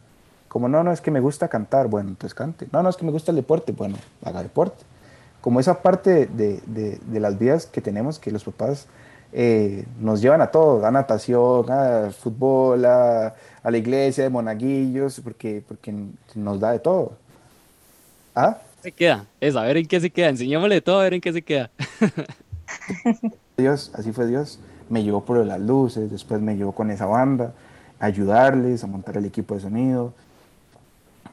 Speaker 4: Como no, no es que me gusta cantar, bueno, entonces cante. No, no es que me gusta el deporte, bueno, haga deporte. Como esa parte de, de, de las vidas que tenemos, que los papás eh, nos llevan a todo, a natación, a fútbol, a, a, la iglesia de monaguillos, porque, porque nos da de todo.
Speaker 2: ¿Ah? Se queda, es a ver en qué se queda, enseñémosle todo a ver en qué se queda. [LAUGHS]
Speaker 4: Dios, así fue Dios. Me llevó por las luces, después me llevó con esa banda, a ayudarles, a montar el equipo de sonido,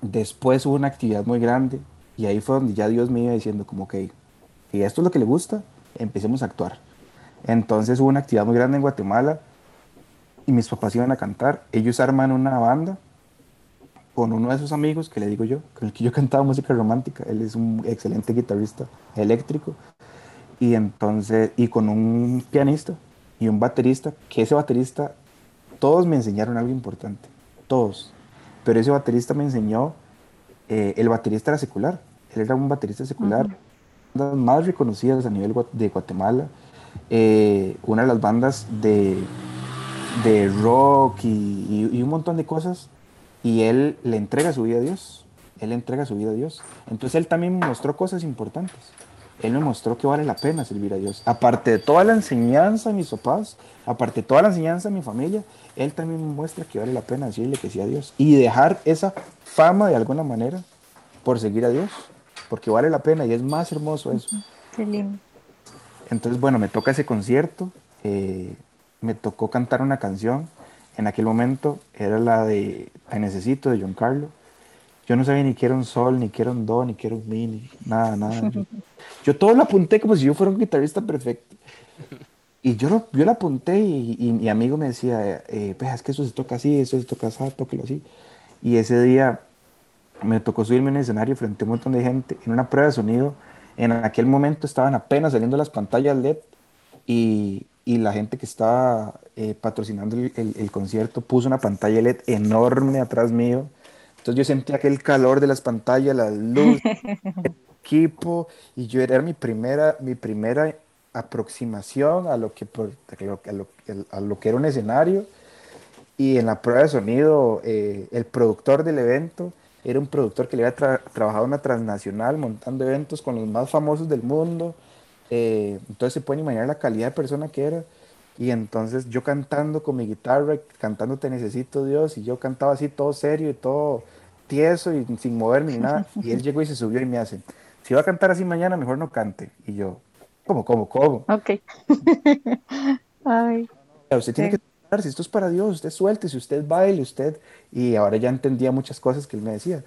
Speaker 4: Después hubo una actividad muy grande y ahí fue donde ya Dios me iba diciendo como que, si esto es lo que le gusta, empecemos a actuar. Entonces hubo una actividad muy grande en Guatemala y mis papás iban a cantar. Ellos arman una banda con uno de sus amigos, que le digo yo, con el que yo cantaba música romántica. Él es un excelente guitarrista eléctrico. Y entonces, y con un pianista y un baterista, que ese baterista, todos me enseñaron algo importante. Todos pero ese baterista me enseñó, eh, el baterista era secular, él era un baterista secular, de las más reconocidas a nivel de Guatemala, eh, una de las bandas de, de rock y, un montón de cosas, y él le entrega su vida a Dios. él entrega su vida a Dios. Entonces él también me mostró cosas importantes. Él me mostró que vale la pena servir a Dios. Aparte de toda la enseñanza de mis papás, aparte de toda la enseñanza de mi familia, él también muestra que vale la pena decirle que sí a Dios y dejar esa fama de alguna manera por seguir a Dios, porque vale la pena y es más hermoso eso.
Speaker 1: Qué lindo.
Speaker 4: Entonces, bueno, me toca ese concierto, eh, me tocó cantar una canción. En aquel momento era la de Te Necesito de John Carlo. Yo no sabía ni que era un sol, ni que era un do, ni que era un mi, ni nada, nada. Yo, [LAUGHS] yo todo lo apunté como si yo fuera un guitarrista perfecto. Y yo, lo, yo lo apunté y, y mi amigo me decía, eh, pues es que eso se toca así, eso se toca así, tóquelo así. Y ese día me tocó subirme en el escenario frente a un montón de gente en una prueba de sonido. En aquel momento estaban apenas saliendo las pantallas LED y, y la gente que estaba eh, patrocinando el, el, el, concierto puso una pantalla LED enorme atrás mío. Entonces yo sentía aquel calor de las pantallas, la luz, [LAUGHS] equipo, y yo era mi primera, mi primera aproximación a lo que, a lo, a lo, que era un escenario. Y en la prueba de sonido, eh, el productor del evento era un productor que le había tra trabajado una transnacional montando eventos con los más famosos del mundo. Eh, entonces se pueden imaginar la calidad de persona que era. Y entonces yo cantando con mi guitarra, cantando Te Necesito Dios, y yo cantaba así todo serio y todo tieso y sin moverme ni nada. Y él llegó y se subió y me hace, si va a cantar así mañana, mejor no cante. Y yo, ¿cómo, cómo, cómo?
Speaker 1: Ok. [LAUGHS] Ay.
Speaker 4: Usted tiene que cantar, si esto es para Dios, usted suelte, si usted baile, usted... Y ahora ya entendía muchas cosas que él me decía.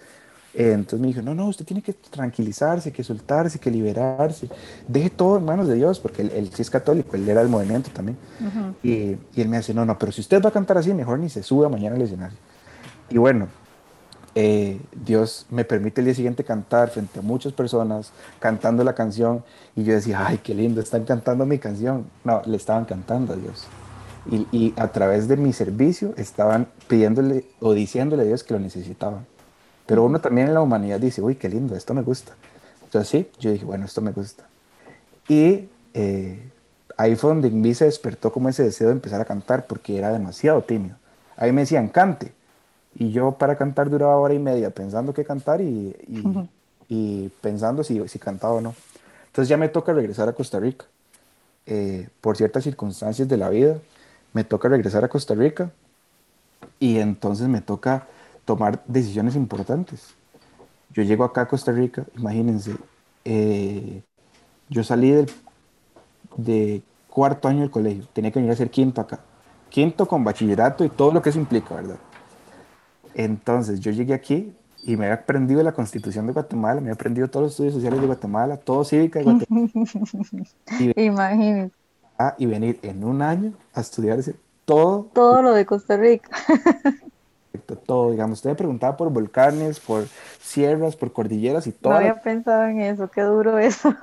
Speaker 4: Entonces me dijo, no, no, usted tiene que tranquilizarse, que soltarse, que liberarse. Deje todo en manos de Dios, porque él, él sí es católico, él era del movimiento también. Uh -huh. y, y, él me dice, no, no, pero si usted va a cantar así, mejor ni se suba mañana al escenario. Y bueno, eh, Dios me permite el día siguiente cantar frente a muchas personas, cantando la canción. Y yo decía, ay, qué lindo, están cantando mi canción. No, le estaban cantando a Dios. Y, a través de mi servicio estaban pidiéndole o diciéndole a Dios que lo necesitaban. Pero uno también en la humanidad dice, uy, qué lindo, esto me gusta. Entonces sí, yo dije, bueno, esto me gusta. Y eh, ahí fue donde en mí se despertó como ese deseo de empezar a cantar, porque era demasiado tímido. Ahí me decían, cante. Y yo para cantar duraba hora y media pensando qué cantar y, y, uh -huh. y pensando si, si, cantaba o no. Entonces ya me toca regresar a Costa Rica. Eh, por ciertas circunstancias de la vida, me toca regresar a Costa Rica y entonces me toca tomar decisiones importantes. Yo llego acá a Costa Rica, imagínense, eh, yo salí del de cuarto año del colegio, tenía que venir a ser quinto acá, quinto con bachillerato y todo lo que eso implica, ¿verdad? Entonces yo llegué aquí y me había aprendido la constitución de Guatemala, me había aprendido todos los estudios sociales de Guatemala, todo cívica de Guatemala. [LAUGHS]
Speaker 1: y, Imagínense.
Speaker 4: Ah, y venir en un año a estudiarse todo.
Speaker 1: Todo lo de Costa Rica.
Speaker 4: todo, digamos, usted me preguntaba por volcanes, por sierras, por cordilleras y todo.
Speaker 1: No había pensado en eso, qué duro eso.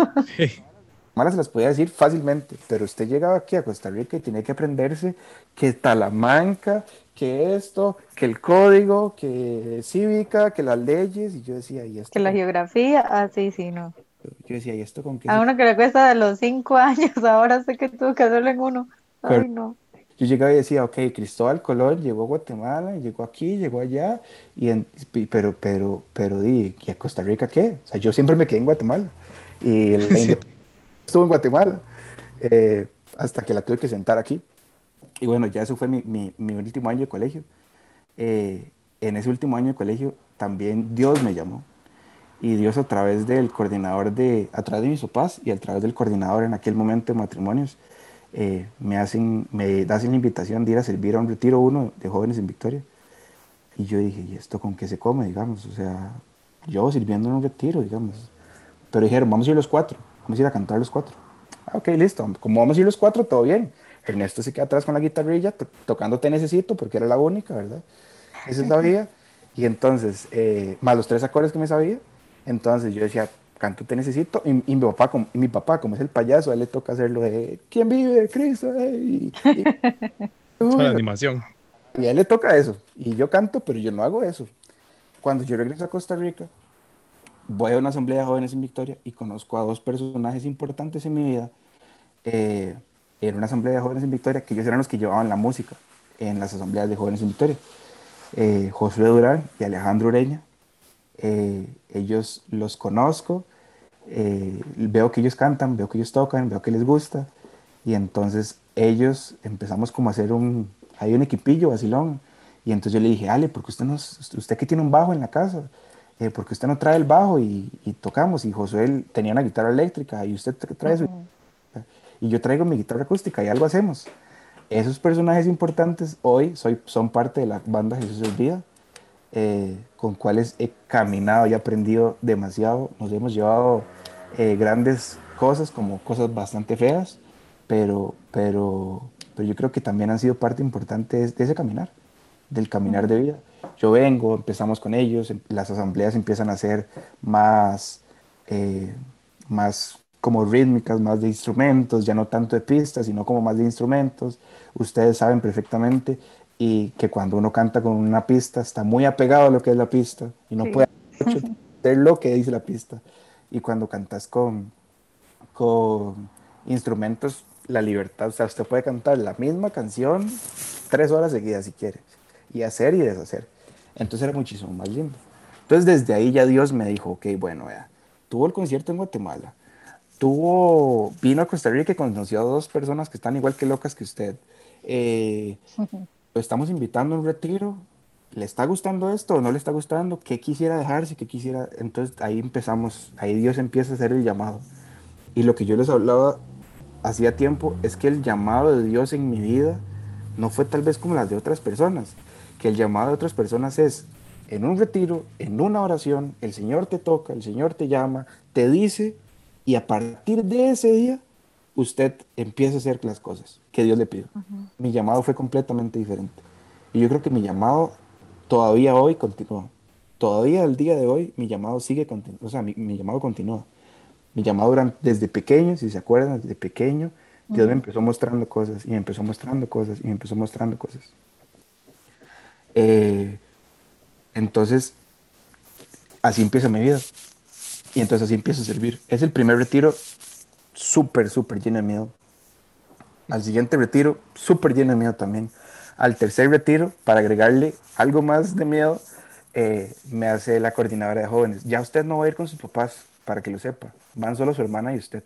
Speaker 4: Malas se las podía decir fácilmente, pero usted llegaba aquí a Costa Rica y tenía que aprenderse que Talamanca, que esto, que el código, que cívica, que las leyes, y yo decía, ¿y esto?
Speaker 1: Que la geografía, ah, sí, sí, no.
Speaker 4: Yo decía, ¿y esto con qué?
Speaker 1: A uno que le cuesta de los cinco [LAUGHS] años, ahora sé que tuvo que hacerlo en uno. Ay, pero, no.
Speaker 4: Yo llegaba y decía, ok, Cristóbal Colón llegó a Guatemala, llegó aquí, llegó allá, y en, pero, pero, pero, ¿y, ¿y a Costa Rica qué? O sea, yo siempre me quedé en Guatemala. Y el, [LAUGHS] sí. estuvo en Guatemala, eh, hasta que la tuve que sentar aquí. Y bueno, ya eso fue mi, mi, último año de colegio. Eh, en ese último año de colegio también Dios me llamó. Y Dios a través del coordinador de, a través de mis papás y a través del coordinador en aquel momento de matrimonios, eh, me, hacen, me hacen la invitación de ir a servir a un retiro uno de jóvenes en Victoria. Y yo dije, ¿y esto con qué se come, digamos? O sea, yo sirviendo en un retiro, digamos. Pero dijeron, vamos a ir los cuatro, vamos a ir a cantar los cuatro. Ah, ok, listo. Como vamos a ir los cuatro, todo bien. Ernesto se queda atrás con la guitarrilla, to tocando Te Necesito, porque era la única, ¿verdad? Esa sabía. Y entonces, eh, más los tres acordes que me sabía, entonces yo decía, canto Te Necesito, y, y, mi, papá, como, y mi papá, como es el payaso, a él le toca hacerlo de ¿Quién vive? Cristo. Eh? Y, y, [LAUGHS]
Speaker 3: la animación.
Speaker 4: Y a él le toca eso. Y yo canto, pero yo no hago eso. Cuando yo regreso a Costa Rica, voy a una asamblea de jóvenes en Victoria y conozco a dos personajes importantes en mi vida. Eh, en una asamblea de jóvenes en Victoria, que ellos eran los que llevaban la música en las asambleas de jóvenes en Victoria. Eh, Josué Durán y Alejandro Ureña. eh, ellos los conozco, eh, veo que ellos cantan, veo que ellos tocan, veo que les gusta, y entonces ellos empezamos como a hacer un, hay un equipillo vacilón, y entonces yo le dije, Ale, porque usted, no, usted que tiene un bajo en la casa, eh, porque usted no trae el bajo y, tocamos, y Josué tenía una guitarra eléctrica, y usted trae su... Y yo traigo mi guitarra acústica y algo hacemos. Esos personajes importantes hoy soy, son parte de la banda Jesús es Vida eh, con cuales he caminado y aprendido demasiado. Nos hemos llevado eh, grandes cosas, como cosas bastante feas, pero, pero, pero yo creo que también han sido parte importante de, ese caminar, del caminar de vida. Yo vengo, empezamos con ellos, em, las asambleas empiezan a ser más, eh, más como rítmicas, más de instrumentos, ya no tanto de pistas, sino como más de instrumentos. Ustedes saben perfectamente y que cuando uno canta con una pista está muy apegado a lo que es la pista y no puede [LAUGHS] hacer lo que dice la pista. Y cuando cantas con, con instrumentos, la libertad, o sea, usted puede cantar la misma canción tres horas seguidas si quiere, y hacer y deshacer. Entonces era muchísimo más lindo. Entonces desde ahí ya Dios me dijo, ok, bueno, vea, tuvo el concierto en Guatemala, tuvo, vino a Costa Rica y conoció a dos personas que están igual que locas que usted. Eh, lo estamos invitando a un retiro, ¿le está gustando esto o no le está gustando? ¿Qué quisiera dejarse? ¿Qué quisiera? Entonces ahí empezamos, ahí Dios empieza a hacer el llamado. Y lo que yo les hablaba hacía tiempo es que el llamado de Dios en mi vida no fue tal vez como las de otras personas, que el llamado de otras personas es en un retiro, en una oración, el Señor te toca, el Señor te llama, te dice, y a partir de ese día usted empieza a hacer las cosas que Dios le pide. Mi llamado fue completamente diferente. Y yo creo que mi llamado todavía hoy continúa. Todavía el día de hoy mi llamado sigue, o sea, mi, llamado continúa. Mi llamado desde pequeño, si se acuerdan, desde pequeño, Dios me empezó mostrando cosas y me empezó mostrando cosas y me empezó mostrando cosas. Eh, entonces, así empieza mi vida. Y entonces así empiezo a servir. Es el primer retiro súper, súper lleno de miedo. Al siguiente retiro, súper lleno de miedo también. Al tercer retiro, para agregarle algo más de miedo, eh, me hace la coordinadora de jóvenes. Ya usted no va a ir con sus papás, para que lo sepa. Van solo su hermana y usted.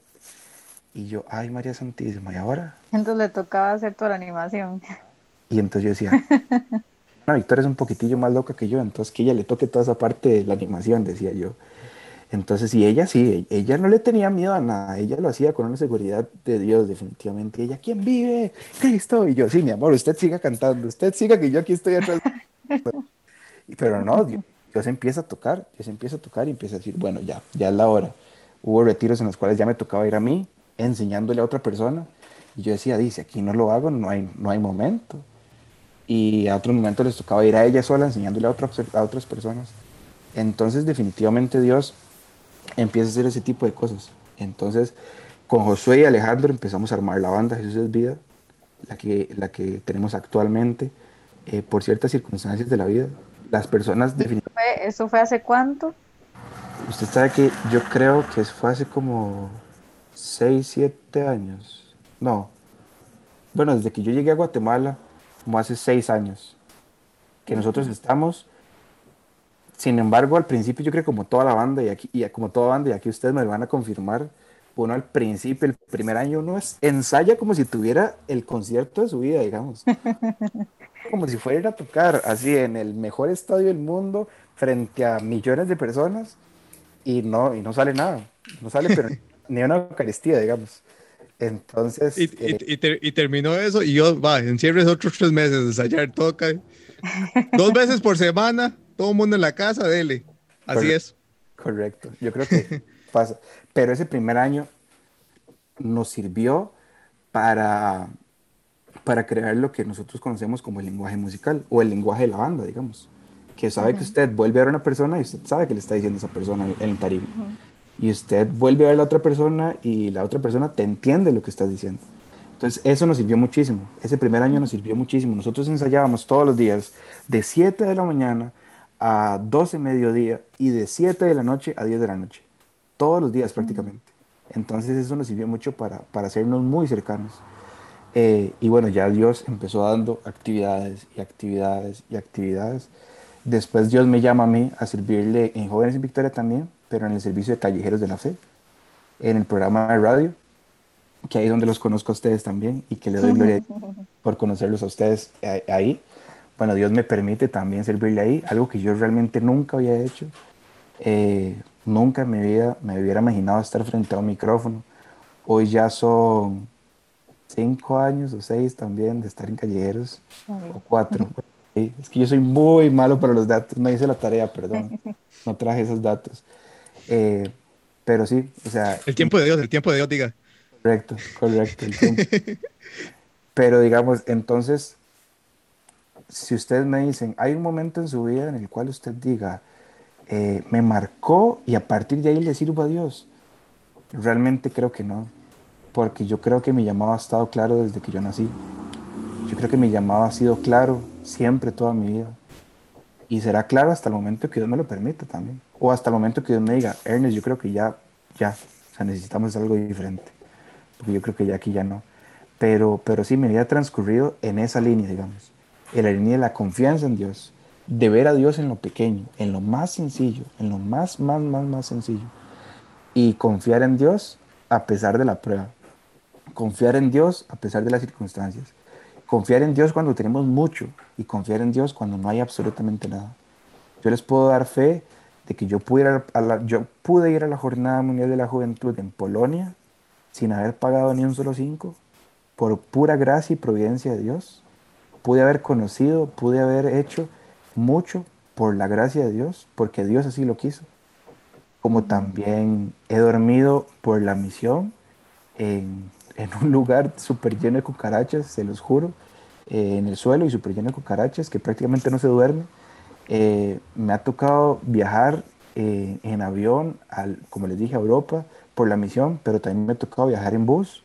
Speaker 4: Y yo, ay, María Santísima, ¿y ahora?
Speaker 1: Entonces le tocaba hacer toda la animación.
Speaker 4: Y entonces yo decía, no, [LAUGHS] Victoria es un poquitillo más loca que yo, entonces que ella le toque toda esa parte de la animación, decía yo. Entonces, y ella sí, ella no le tenía miedo a nada, ella lo hacía con una seguridad de Dios, definitivamente. Ella, ¿quién vive? Cristo. Y yo, sí, mi amor, usted siga cantando, usted siga que yo aquí estoy atrás. [LAUGHS] Pero no, Dios, Dios, empieza a tocar, Dios empieza a tocar y empieza a decir, bueno, ya, ya es la hora. Hubo retiros en los cuales ya me tocaba ir a mí, enseñándole a otra persona. Y yo decía, dice, aquí no lo hago, no hay, no hay momento. Y a otros momentos les tocaba ir a ella sola, enseñándole a, a otras personas. Entonces, definitivamente Dios empieza a hacer ese tipo de cosas. Entonces, con Josué y Alejandro empezamos a armar la banda Jesús es Vida, la que, la que tenemos actualmente, eh, por ciertas circunstancias de la vida. Las personas
Speaker 1: definitivamente... ¿Eso fue hace cuánto?
Speaker 4: Usted sabe que yo creo que fue hace como 6, 7 años. No. Bueno, desde que yo llegué a Guatemala, como hace 6 años, que nosotros estamos sin embargo, al principio yo creo como toda la banda y aquí y como toda banda y aquí ustedes me lo van a confirmar, uno al principio, el primer año uno es, ensaya como si tuviera el concierto de su vida, digamos. [LAUGHS] como si fuera a tocar así en el mejor estadio del mundo frente a millones de personas y no y no sale nada, no sale pero [LAUGHS] ni una Eucaristía, digamos. Entonces.
Speaker 3: Y, eh, y, terminó eso y yo, va, encierres otros tres meses, ensayar, toca. Dos veces por semana, todo el mundo en la casa, dele. Así es.
Speaker 4: Correcto. Yo creo que [LAUGHS] pasa. Pero ese primer año nos sirvió para, para crear lo que nosotros conocemos como el lenguaje musical o el lenguaje de la banda, digamos. Que sabe que usted vuelve a ver a una persona y usted sabe que le está diciendo a esa persona en el tarima. Y usted vuelve a ver a la otra persona y la otra persona te entiende lo que estás diciendo. Entonces, eso nos sirvió muchísimo. Ese primer año nos sirvió muchísimo. Nosotros ensayábamos todos los días, de 7 de la mañana a 12 mediodía y de 7 de la noche a 10 de la noche. Todos los días prácticamente. Entonces eso nos sirvió mucho para, para hacernos muy cercanos. Eh, y bueno, ya Dios empezó dando actividades y actividades y actividades. Después Dios me llama a mí a servirle en Jóvenes en Victoria también, pero en el servicio de Callejeros de la Fe, en el programa de radio, que ahí es donde los conozco a ustedes también y que le doy gloria [LAUGHS] por conocerlos a ustedes ahí. Bueno, Dios me permite también servirle ahí, algo que yo realmente nunca había hecho. Eh, nunca en mi vida me hubiera imaginado estar frente a un micrófono. Hoy ya son cinco años o seis también de estar en Callejeros, o cuatro. Es que yo soy muy malo para los datos, no hice la tarea, perdón, [LAUGHS] no traje esos datos. Eh, pero sí, o sea...
Speaker 3: El tiempo de Dios, el tiempo de Dios, diga.
Speaker 4: Correcto, correcto. [LAUGHS] pero digamos, entonces, si ustedes me dicen, hay un momento en su vida en el cual usted diga, eh, me marcó y a partir de ahí le sirvo a Dios, realmente creo que no, porque yo creo que mi llamado ha estado claro desde que yo nací. Yo creo que mi llamado ha sido claro siempre, toda mi vida. Y será claro hasta el momento que Dios me lo permita también. O hasta el momento que Dios me diga, Ernest, yo creo que ya, ya, o sea, necesitamos algo diferente. Porque yo creo que ya aquí ya no. Pero, pero sí, mi vida ha transcurrido en esa línea, digamos. En la línea de la confianza en Dios. De ver a Dios en lo pequeño, en lo más sencillo, en lo más, más, más, más sencillo. Y confiar en Dios a pesar de la prueba. Confiar en Dios a pesar de las circunstancias confiar en Dios cuando tenemos mucho y confiar en Dios cuando no hay absolutamente nada. Yo les puedo dar fe de que yo pude, ir a yo pude ir a la Jornada Mundial de la Juventud en Polonia sin haber pagado ni un solo cinco, por pura gracia y providencia de Dios. Pude haber conocido, pude haber hecho mucho por la gracia de Dios, porque Dios así lo quiso. Como también he dormido por la misión en en un lugar súper lleno de cucarachas, se los juro, eh, en el suelo y súper lleno de cucarachas, que prácticamente no se duerme. Eh, me ha tocado viajar eh, en avión, al, como les dije, a Europa por la misión, pero también me ha tocado viajar en bus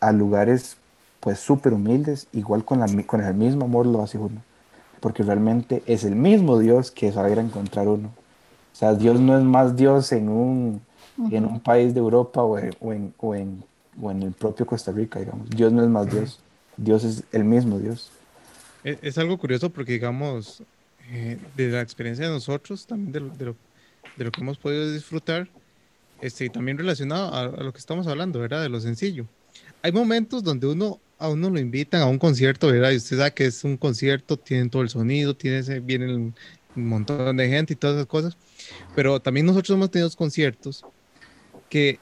Speaker 4: a lugares pues súper humildes, igual con, la, con el mismo amor lo hace uno, porque realmente es el mismo Dios que saber encontrar uno. O sea, Dios no es más Dios en un, en un país de Europa o en, o, en, o, en, el propio Costa Rica, digamos. Dios no es más Dios, Dios es el mismo Dios.
Speaker 3: Es, algo curioso porque, digamos, eh, de la experiencia de nosotros, también de lo, de lo, de lo que hemos podido disfrutar, este, también relacionado a, lo que estamos hablando, ¿verdad? De lo sencillo. Hay momentos donde uno a uno lo invitan a un concierto, ¿verdad? Y usted sabe que es un concierto, tienen todo el sonido, tiene, vienen un montón de gente y todas esas cosas. Pero también nosotros hemos tenido conciertos que,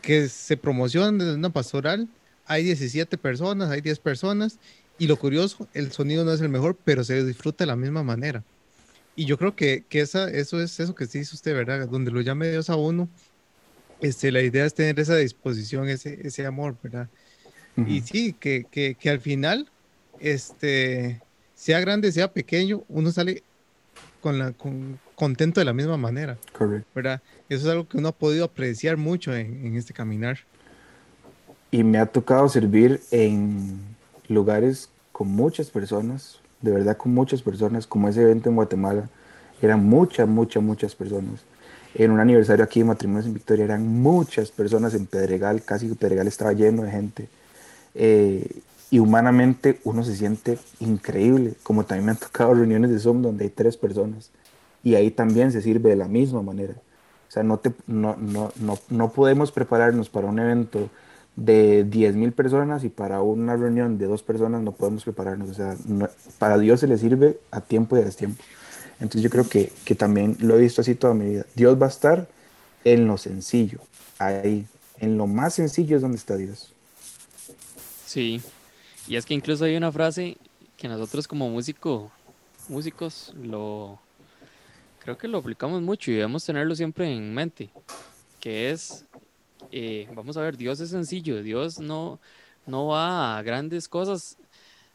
Speaker 3: que se promocionan desde una pastoral. Hay 17 personas, hay 10 personas, y lo curioso, el sonido no es el mejor, pero se disfruta de la misma manera. Y yo creo que, que esa, eso es eso que dice usted, ¿verdad? Donde lo llame Dios a uno, este, la idea es tener esa disposición, ese, ese amor, ¿verdad? Y sí, que, que, que, al final, este, sea grande, sea pequeño, uno sale con la, con, contento de la misma manera.
Speaker 4: Correcto.
Speaker 3: ¿verdad? Eso es algo que uno ha podido apreciar mucho en, en este caminar.
Speaker 4: Y me ha tocado servir en lugares con muchas personas, de verdad con muchas personas, como ese evento en Guatemala. Eran muchas, muchas, muchas personas. En un aniversario aquí de Matrimonios en Victoria eran muchas personas en Pedregal, casi Pedregal estaba lleno de gente. Eh, y humanamente uno se siente increíble, como también me han tocado reuniones de Zoom donde hay tres personas y ahí también se sirve de la misma manera. O sea, no, te, no, no, no, no podemos prepararnos para un evento de 10.000 personas y para una reunión de dos personas no podemos prepararnos. O sea, para Dios se le sirve a tiempo y a destiempo. Entonces yo creo que, que también lo he visto así toda mi vida. Dios va a estar en lo sencillo, ahí, en lo más sencillo es donde está Dios.
Speaker 2: Sí, y es que incluso hay una frase que nosotros como músico, músicos lo, creo que lo aplicamos mucho y debemos tenerlo siempre en mente, que es, eh, vamos a ver, Dios es sencillo, Dios no, no va a grandes cosas.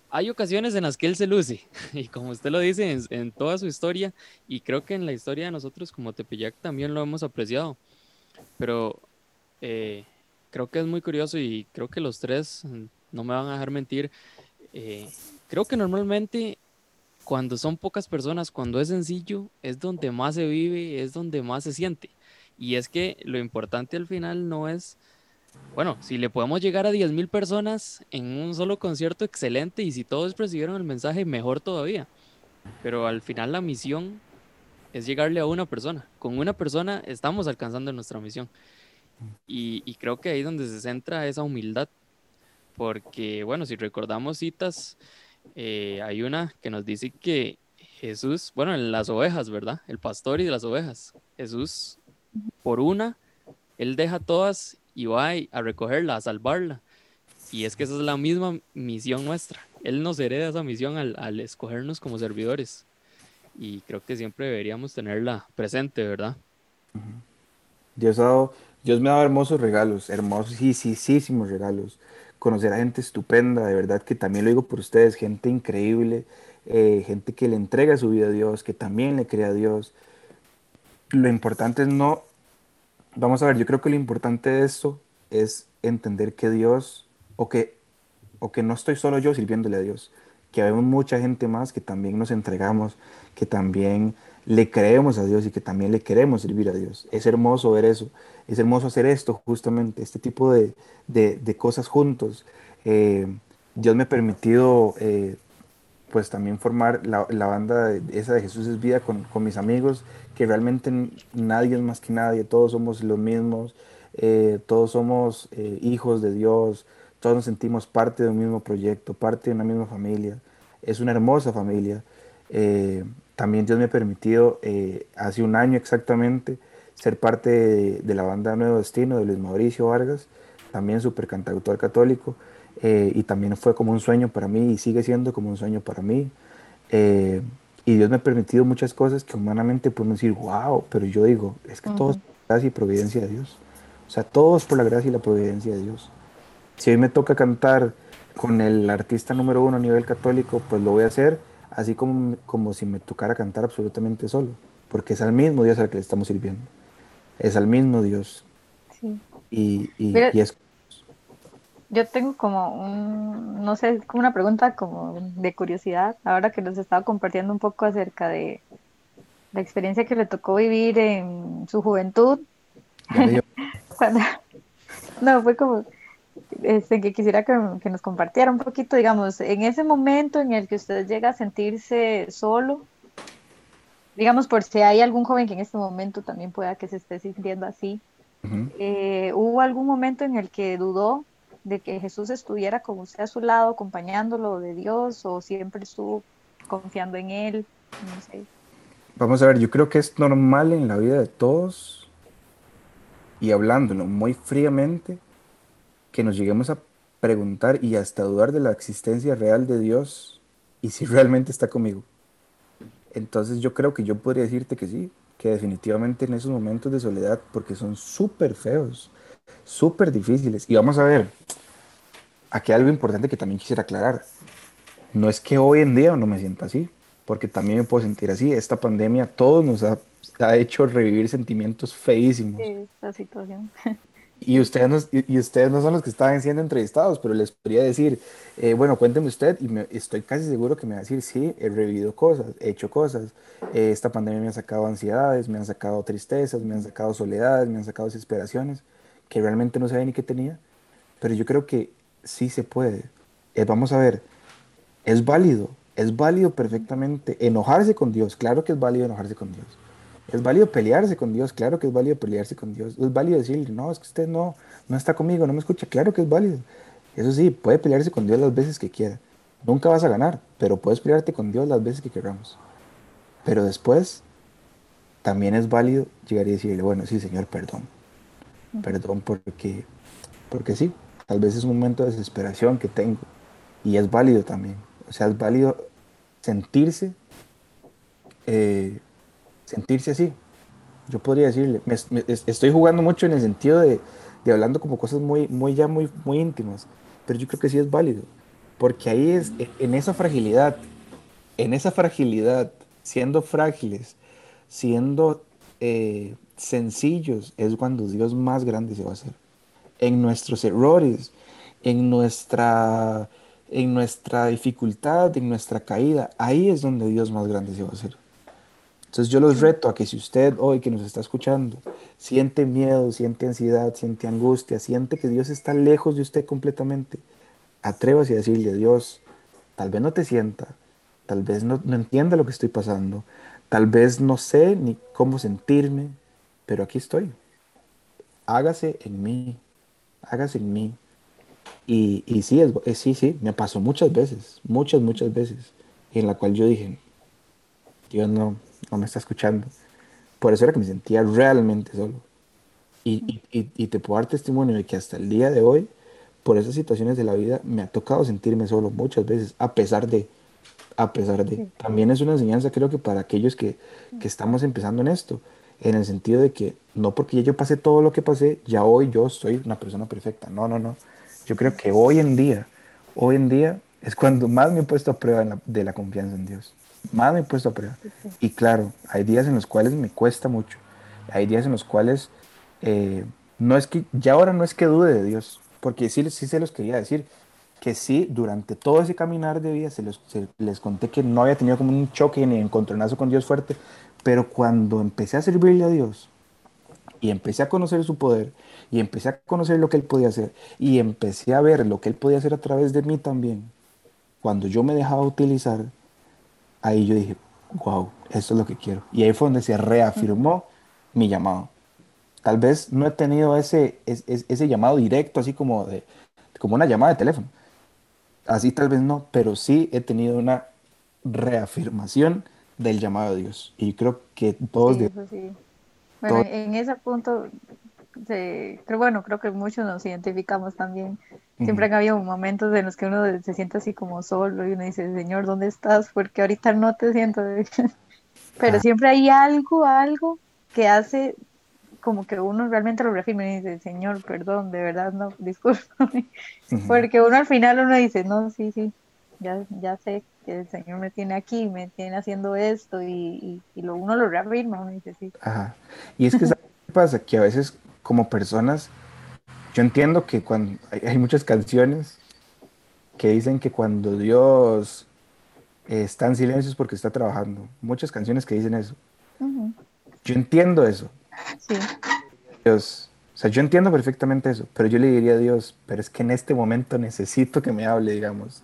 Speaker 2: Hay ocasiones en las que Él se luce, [LAUGHS] y como usted lo dice, en, toda su historia, y creo que en la historia de nosotros como Tepeyac también lo hemos apreciado, pero eh, creo que es muy curioso y creo que los tres no me van a dejar mentir. Eh, creo que normalmente cuando son pocas personas, cuando es sencillo, es donde más se vive, es donde más se siente. Y es que lo importante al final no es, bueno, si le podemos llegar a 10.000 personas en un solo concierto, excelente, y si todos recibieron el mensaje, mejor todavía. pero al final la misión es llegarle a una persona. Con una persona estamos alcanzando nuestra misión. Y, y creo que ahí es donde se centra esa humildad, porque bueno, si recordamos citas, eh, hay una que nos dice que Jesús, bueno, en las ovejas, ¿verdad? El pastor y las ovejas. Jesús, por una, él deja todas y va a recogerla, a salvarla. Y es que esa es la misma misión nuestra. Él nos hereda esa misión al, escogernos como servidores. Y creo que siempre deberíamos tenerla presente, ¿verdad?
Speaker 4: Dios, Dios me ha dado hermosos regalos, hermosísimos regalos. Conocer a gente estupenda, de verdad que también lo digo por ustedes, gente increíble, eh, gente que le entrega su vida a Dios, que también le cree a Dios. Lo importante es no, vamos a ver, yo creo que lo importante de esto es entender que Dios, o que, o que no estoy solo yo sirviéndole a Dios, que hay mucha gente más que también nos entregamos, que también le creemos a Dios y que también le queremos servir a Dios. Es hermoso ver eso, es hermoso hacer esto justamente, este tipo de, de, cosas juntos. Eh, Dios me ha permitido eh, pues también formar la, banda esa de Jesús es vida con, con, mis amigos, que realmente nadie es más que nadie, todos somos los mismos, eh, todos somos hijos de Dios, todos nos sentimos parte de un mismo proyecto, parte de una misma familia. Es una hermosa familia. También Dios me ha permitido, hace un año exactamente, ser parte de, de, la banda Nuevo Destino de Luis Mauricio Vargas, también super cantautor católico. Eh, y también fue como un sueño para mí y sigue siendo como un sueño para mí. Eh, y Dios me ha permitido muchas cosas que humanamente podemos decir, wow, pero yo digo, es que todo es por la gracia y providencia de Dios. O sea, todo es por la gracia y la providencia de Dios. Si hoy me toca cantar con el artista número uno a nivel católico, pues lo voy a hacer así como, como si me tocara cantar absolutamente solo, porque es al mismo Dios al que le estamos sirviendo. Es al mismo Dios. Sí. Y, y, y es
Speaker 1: yo tengo como un, no sé, como una pregunta como de curiosidad, ahora que nos estaba compartiendo un poco acerca de la experiencia que le tocó vivir en su juventud. [LAUGHS] no, fue como este, que quisiera que, que, nos compartiera un poquito, digamos, en ese momento en el que usted llega a sentirse solo, digamos, por si hay algún joven que en este momento también pueda que se esté sintiendo así, eh, ¿hubo algún momento en el que dudó de que Jesús estuviera con usted a su lado, acompañándolo de Dios, o siempre estuvo confiando en Él? No sé.
Speaker 4: Vamos a ver, yo creo que es normal en la vida de todos, y hablándolo muy fríamente, que nos lleguemos a preguntar y hasta dudar de la existencia real de Dios y si realmente está conmigo. Entonces yo creo que yo podría decirte que sí, que definitivamente en esos momentos de soledad, porque son súper feos, súper difíciles. Y vamos a ver, aquí hay algo importante que también quisiera aclarar. No es que hoy en día no me sienta así, porque también me puedo sentir así. Esta pandemia todos nos ha, ha hecho revivir sentimientos feísimos.
Speaker 1: Sí, esta situación. [LAUGHS]
Speaker 4: Y ustedes, no, y, ustedes no son los que estaban siendo entrevistados, pero les podría decir, eh, bueno, cuénteme usted, y estoy casi seguro que me va a decir, sí, he revivido cosas, he hecho cosas. Eh, esta pandemia me ha sacado ansiedades, me han sacado tristezas, me han sacado soledades, me han sacado desesperaciones que realmente no sabía ni qué tenía, pero yo creo que sí se puede. Eh, vamos a ver, es válido, es válido perfectamente enojarse con Dios, claro que es válido enojarse con Dios. Es válido pelearse con Dios, claro que es válido pelearse con Dios. Es válido decirle, no, es que usted no, no está conmigo, no me escucha, claro que es válido. Eso sí, puede pelearse con Dios las veces que quiera. Nunca vas a ganar, pero puedes pelearte con Dios las veces que queramos. Pero después, también es válido llegar y decirle, bueno, sí, Señor, perdón perdón porque, porque sí, tal vez es un momento de desesperación que tengo y es válido también. O sea, es válido sentirse, eh, sentirse así. Yo podría decirle, estoy jugando mucho en el sentido de, hablando como cosas muy, muy ya muy, muy íntimas, pero yo creo que sí es válido, porque ahí es, en esa fragilidad, en esa fragilidad, siendo frágiles, siendo eh, sencillos es cuando Dios más grande se va a hacer. En nuestros errores, en nuestra, en nuestra dificultad, en nuestra caída, ahí es donde Dios más grande se va a hacer. Entonces yo los reto a que si usted hoy que nos está escuchando siente miedo, siente ansiedad, siente angustia, siente que Dios está lejos de usted completamente, atrévase a decirle a Dios, tal vez no te sienta, tal vez no, no entienda lo que estoy pasando, tal vez no sé ni cómo sentirme, pero aquí estoy. Hágase en mí, hágase en mí. Y, y sí, es, sí, sí, me pasó muchas veces, muchas, muchas veces, en la cual yo dije, Dios no, no me está escuchando. Por eso era que me sentía realmente solo. Y, y, y, te puedo dar testimonio de que hasta el día de hoy, por esas situaciones de la vida, me ha tocado sentirme solo muchas veces, a pesar de, a pesar de. También es una enseñanza creo que para aquellos que, que estamos empezando en esto, en el sentido de que no porque yo pasé todo lo que pasé, ya hoy yo soy una persona perfecta. No, no, no. Yo creo que hoy en día, hoy en día es cuando más me he puesto a prueba de la confianza en Dios. Más me he puesto a prueba. Y claro, hay días en los cuales me cuesta mucho. Hay días en los cuales eh, no es que, ya ahora no es que dude de Dios, porque sí, sí se los quería decir, que sí, durante todo ese caminar de vida se, les conté que no había tenido como un choque ni encontronazo con Dios fuerte, pero cuando empecé a servirle a Dios y empecé a conocer su poder y empecé a conocer lo que Él podía hacer y empecé a ver lo que Él podía hacer a través de mí también, cuando yo me dejaba utilizar, ahí yo dije, wow, esto es lo que quiero. Y ahí fue donde se reafirmó mi llamado. Tal vez no he tenido ese, ese, ese llamado directo, así como, de, como una llamada de teléfono. Así tal vez no, pero sí he tenido una reafirmación del llamado de Dios. Y creo que todos...
Speaker 1: Sí, sí. Bueno, en ese punto, creo, bueno, creo que muchos nos identificamos también. Siempre han habido momentos en los que uno se siente así como solo y uno dice, Señor, ¿dónde estás? Porque ahorita no te siento. [LAUGHS] Pero siempre hay algo, algo que hace como que uno realmente lo reafirma y dice, Señor, perdón, de verdad, no, [LAUGHS] discúlpame. Porque uno al final uno dice, no, sí, sí, ya, ya sé que el Señor me tiene aquí, me tiene haciendo esto y, y, lo, uno lo reafirma, uno dice, sí.
Speaker 4: Ajá. Y es que ¿sabes qué pasa? Que a veces como personas, yo entiendo que cuando hay, muchas canciones que dicen que cuando Dios está en silencio es porque está trabajando. Muchas canciones que dicen eso. Yo entiendo eso, Sí. Dios, o sea, yo entiendo perfectamente eso, pero yo le diría a Dios, pero es que en este momento necesito que me hable, digamos.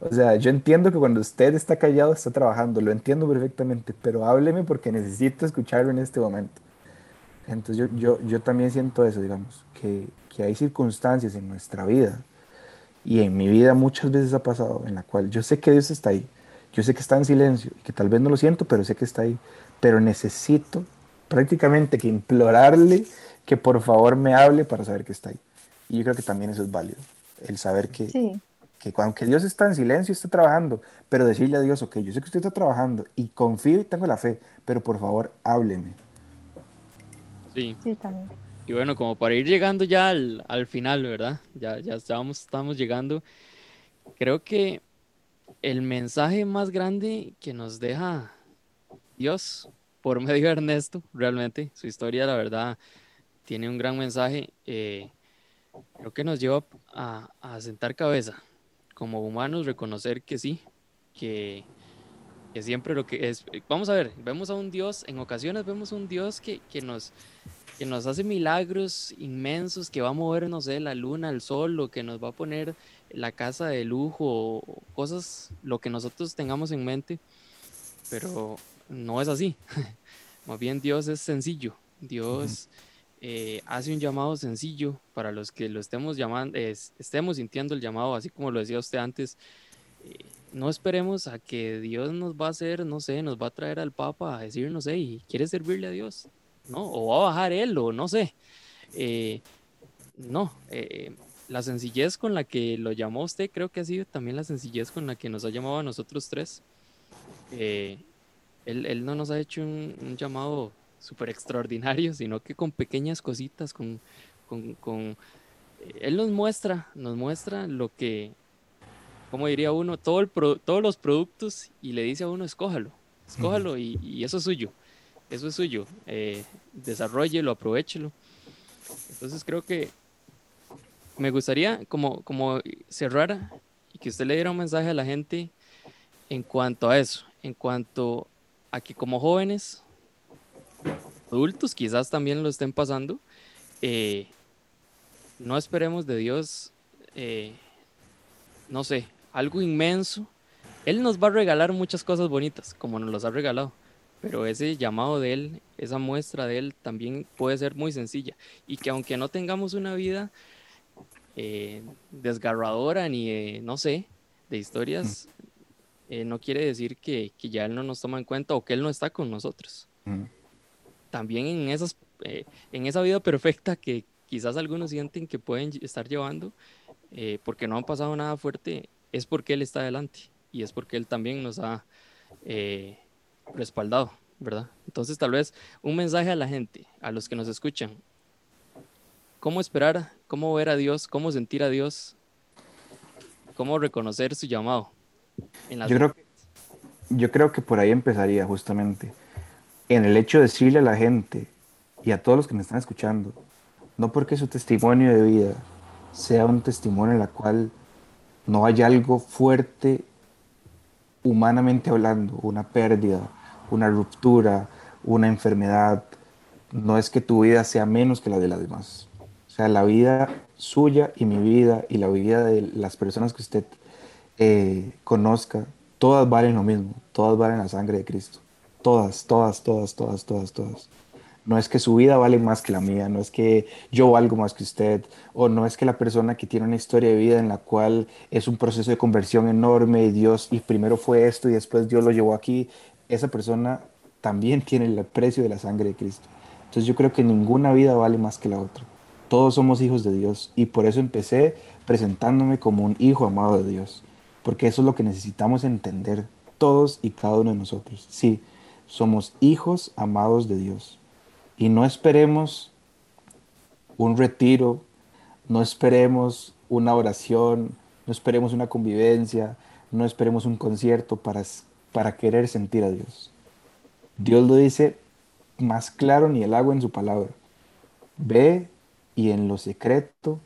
Speaker 4: O sea, yo entiendo que cuando usted está callado está trabajando, lo entiendo perfectamente, pero hábleme porque necesito escucharlo en este momento. Entonces yo, yo, yo también siento eso, digamos, que, que hay circunstancias en nuestra vida y en mi vida muchas veces ha pasado en la cual yo sé que Dios está ahí, yo sé que está en silencio y que tal vez no lo siento, pero sé que está ahí, pero necesito prácticamente que implorarle que por favor me hable para saber que está ahí. Y yo creo que también eso es válido, el saber que, que aunque Dios está en silencio, está trabajando, pero decirle a Dios, ok, yo sé que usted está trabajando y confío y tengo la fe, pero por favor hábleme.
Speaker 2: Sí. sí también. Y bueno, como para ir llegando ya al, al final, ¿verdad? Ya, ya estamos, estamos llegando. Creo que el mensaje más grande que nos deja Dios por [LAUGHS] medio de Ernesto, realmente. Su historia, la verdad, tiene un gran mensaje. Eh, creo que nos lleva a, a, sentar cabeza. Como humanos, reconocer que sí, que, que, siempre lo que es. Vamos a ver, vemos a un Dios, en ocasiones vemos a un Dios que, que, nos, que nos hace milagros inmensos, que va a mover, no sé, la luna, el sol, o que nos va a poner la casa de lujo, o cosas, lo que nosotros tengamos en mente. Pero no es así. [LAUGHS] Más bien Dios es sencillo. Dios eh, hace un llamado sencillo para los que lo estemos llamando, estemos sintiendo el llamado, así como lo decía usted antes. Eh, no esperemos a que Dios nos va a hacer, no sé, nos va a traer al Papa a decir, no sé, y quiere servirle a Dios, ¿no? O va a bajar él, o no sé. Eh, no, la sencillez con la que lo llamó usted creo que ha sido también la sencillez con la que nos ha llamado a nosotros tres. Él, no nos ha hecho un, llamado súper extraordinario, sino que con pequeñas cositas, con, con, eh, Él nos muestra, nos muestra lo que, como diría uno, todo el todos los productos y le dice a uno, escójalo, escójalo y, eso es suyo, eso es suyo, eh, desarrollelo, aprovechelo. Entonces creo que me gustaría como, como cerrar y que usted le diera un mensaje a la gente en cuanto a eso, en cuanto aquí como jóvenes, adultos quizás también lo estén pasando, eh, no esperemos de Dios, eh, no sé, algo inmenso, Él nos va a regalar muchas cosas bonitas, como nos las ha regalado, pero ese llamado de Él, esa muestra de Él también puede ser muy sencilla. Y que aunque no tengamos una vida eh, desgarradora ni, no sé, de historias, eh, no quiere decir que, que, ya Él no nos toma en cuenta o que Él no está con nosotros. También en, esas, eh, en esa vida perfecta que quizás algunos sienten que pueden estar llevando, porque no han pasado nada fuerte, es porque Él está adelante y es porque Él también nos ha respaldado, ¿verdad? Entonces tal vez un mensaje a la gente, a los que nos escuchan, ¿cómo esperar, cómo ver a Dios, cómo sentir a Dios, cómo reconocer su llamado?
Speaker 4: yo, creo, yo creo que por ahí empezaría justamente, en el hecho de decirle a la gente y a todos los que me están escuchando, no porque su testimonio de vida sea un testimonio en la cual no haya algo fuerte humanamente hablando, una pérdida, una ruptura, una enfermedad, no es que tu vida sea menos que la de las demás. O sea, la vida suya y mi vida y la vida de las personas que usted eh, conozca, todas valen lo mismo, todas valen la sangre de Cristo. Todas, todas, todas, todas, todas, todas. No es que su vida vale más que la mía, no es que yo valgo más que usted, o no es que la persona que tiene una historia de vida en la cual es un proceso de conversión enorme y Dios, y primero fue esto y después Dios lo llevó aquí, esa persona también [LAUGHS] tiene el precio de la sangre de Cristo. Entonces yo creo que ninguna vida vale más que la otra. Todos somos hijos de Dios y por eso empecé presentándome como un hijo amado de Dios porque eso es lo que necesitamos entender todos y cada uno de nosotros. Sí, somos hijos amados de Dios. Y no esperemos un retiro, no esperemos una oración, no esperemos una convivencia, no esperemos un concierto para, para querer sentir a Dios. Dios lo dice más claro ni el agua en su palabra. Ve y en lo secreto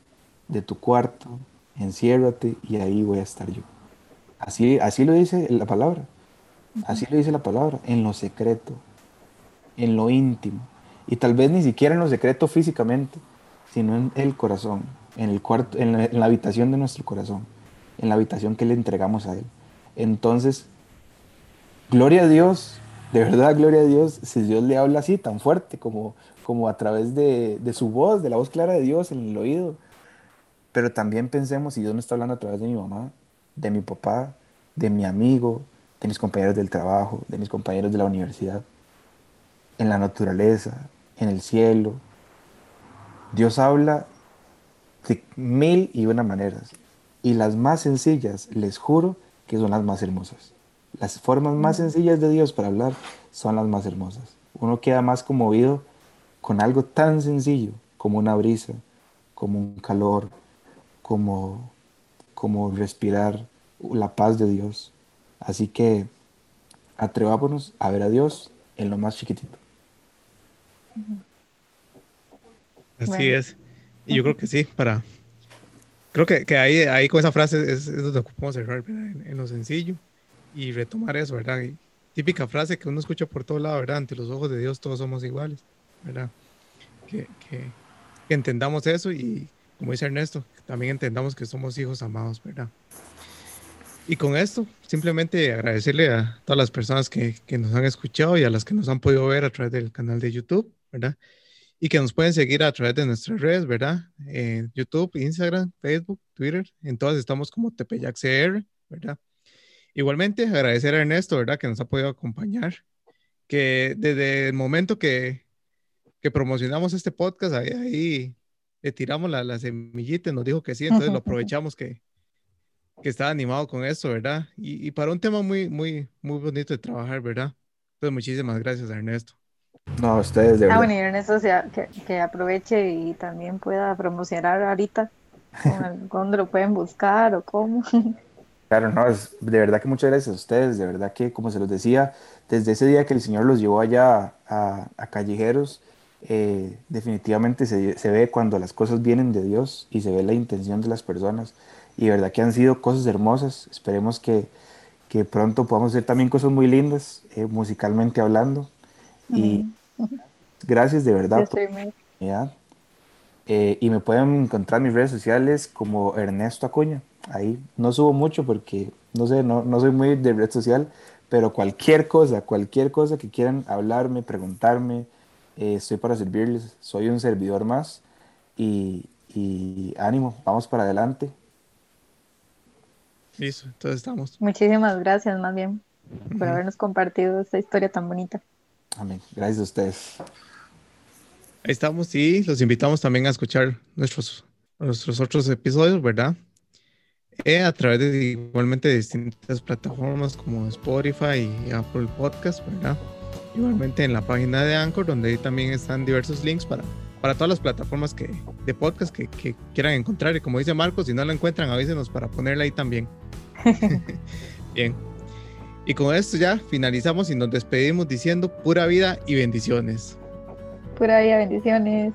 Speaker 4: de tu cuarto, enciérrate y ahí voy a estar yo. Así, así lo dice la palabra. Así lo dice la palabra, en lo secreto, en lo íntimo. Y tal vez ni siquiera en lo secreto físicamente, sino en el corazón, en, el cuarto, en, la, habitación de nuestro corazón, en la habitación que le entregamos a Él. Entonces, gloria a Dios, de verdad, gloria a Dios, si Dios le habla así, tan fuerte, como, como a través de, de su voz, de la voz clara de Dios en el oído. Pero también pensemos, si Dios me está hablando a través de mi mamá, de mi papá, de mi amigo, de mis compañeros del trabajo, de mis compañeros de la universidad, en la naturaleza, en el cielo. Dios habla de mil y una maneras. Y las más sencillas, les juro que son las más hermosas. Las formas más sencillas de Dios para hablar son las más hermosas. Uno queda más conmovido con algo tan sencillo como una brisa, como un calor, como como respirar la paz de Dios. Así que atrevámonos a ver a Dios en lo más chiquitito.
Speaker 3: Así es. Y yo creo que sí, para... Creo que, que ahí, ahí con esa frase es, es donde ocupamos cerrar, en, lo sencillo y retomar eso, ¿verdad? típica frase que uno escucha por todo lado, ¿verdad? Ante los ojos de Dios todos somos iguales, ¿verdad? Que, que, que entendamos eso y como dice Ernesto, también entendamos que somos hijos amados, ¿verdad? Y con esto, simplemente agradecerle a todas las personas que, que, nos han escuchado y a las que nos han podido ver a través del canal de YouTube, ¿verdad? Y que nos pueden seguir a través de nuestras redes, ¿verdad? En YouTube, Instagram, Facebook, Twitter, en todas estamos como TPYACR, ¿verdad? Igualmente, agradecer a Ernesto, ¿verdad? Que nos ha podido acompañar, que desde el momento que, que promocionamos este podcast, ahí, ahí le tiramos la, la semillita y nos dijo que sí, entonces lo [LAUGHS] aprovechamos que, que estaba animado con eso, ¿verdad? Y, y, para un tema muy, muy, muy bonito de trabajar, ¿verdad? Entonces, muchísimas gracias, Ernesto.
Speaker 4: No, ustedes de
Speaker 1: verdad. Ah, bueno, y Ernesto sea, que, que, aproveche y también pueda promocionar ahorita. [LAUGHS] ¿Dónde lo pueden buscar o cómo? [LAUGHS]
Speaker 4: Claro, no, es, de verdad que muchas gracias a ustedes, de verdad que, como se los decía, desde ese día que el Señor los llevó allá a, a Callejeros, eh, definitivamente se, se, ve cuando las cosas vienen de Dios y se ve la intención de las personas. Y de verdad que han sido cosas hermosas. Esperemos que, que pronto podamos hacer también cosas muy lindas, eh, musicalmente hablando. Y gracias de verdad por eh, y me pueden encontrar en mis redes sociales como Ernesto Acuña. Ahí no subo mucho porque no sé, no, no soy muy de red social, pero cualquier cosa, cualquier cosa que quieran hablarme, preguntarme, eh, estoy para servirles, soy un servidor más y, y ánimo, vamos para adelante.
Speaker 3: Listo, entonces estamos.
Speaker 1: Muchísimas gracias, más bien, por habernos compartido esta historia tan bonita.
Speaker 4: Amén. Gracias a ustedes.
Speaker 3: Ahí estamos y los invitamos también a escuchar nuestros, nuestros otros episodios, ¿verdad? Eh, a través de igualmente de distintas plataformas como Spotify y Apple Podcast, ¿verdad? Igualmente en la página de Anchor, donde ahí también están diversos links para, para todas las plataformas que, de podcast que, que quieran encontrar. Y como dice Marcos, si no la encuentran, avísenos para ponerla ahí también. [LAUGHS] Bien. Y con esto ya finalizamos y nos despedimos diciendo pura vida y bendiciones.
Speaker 1: Pura vida, bendiciones.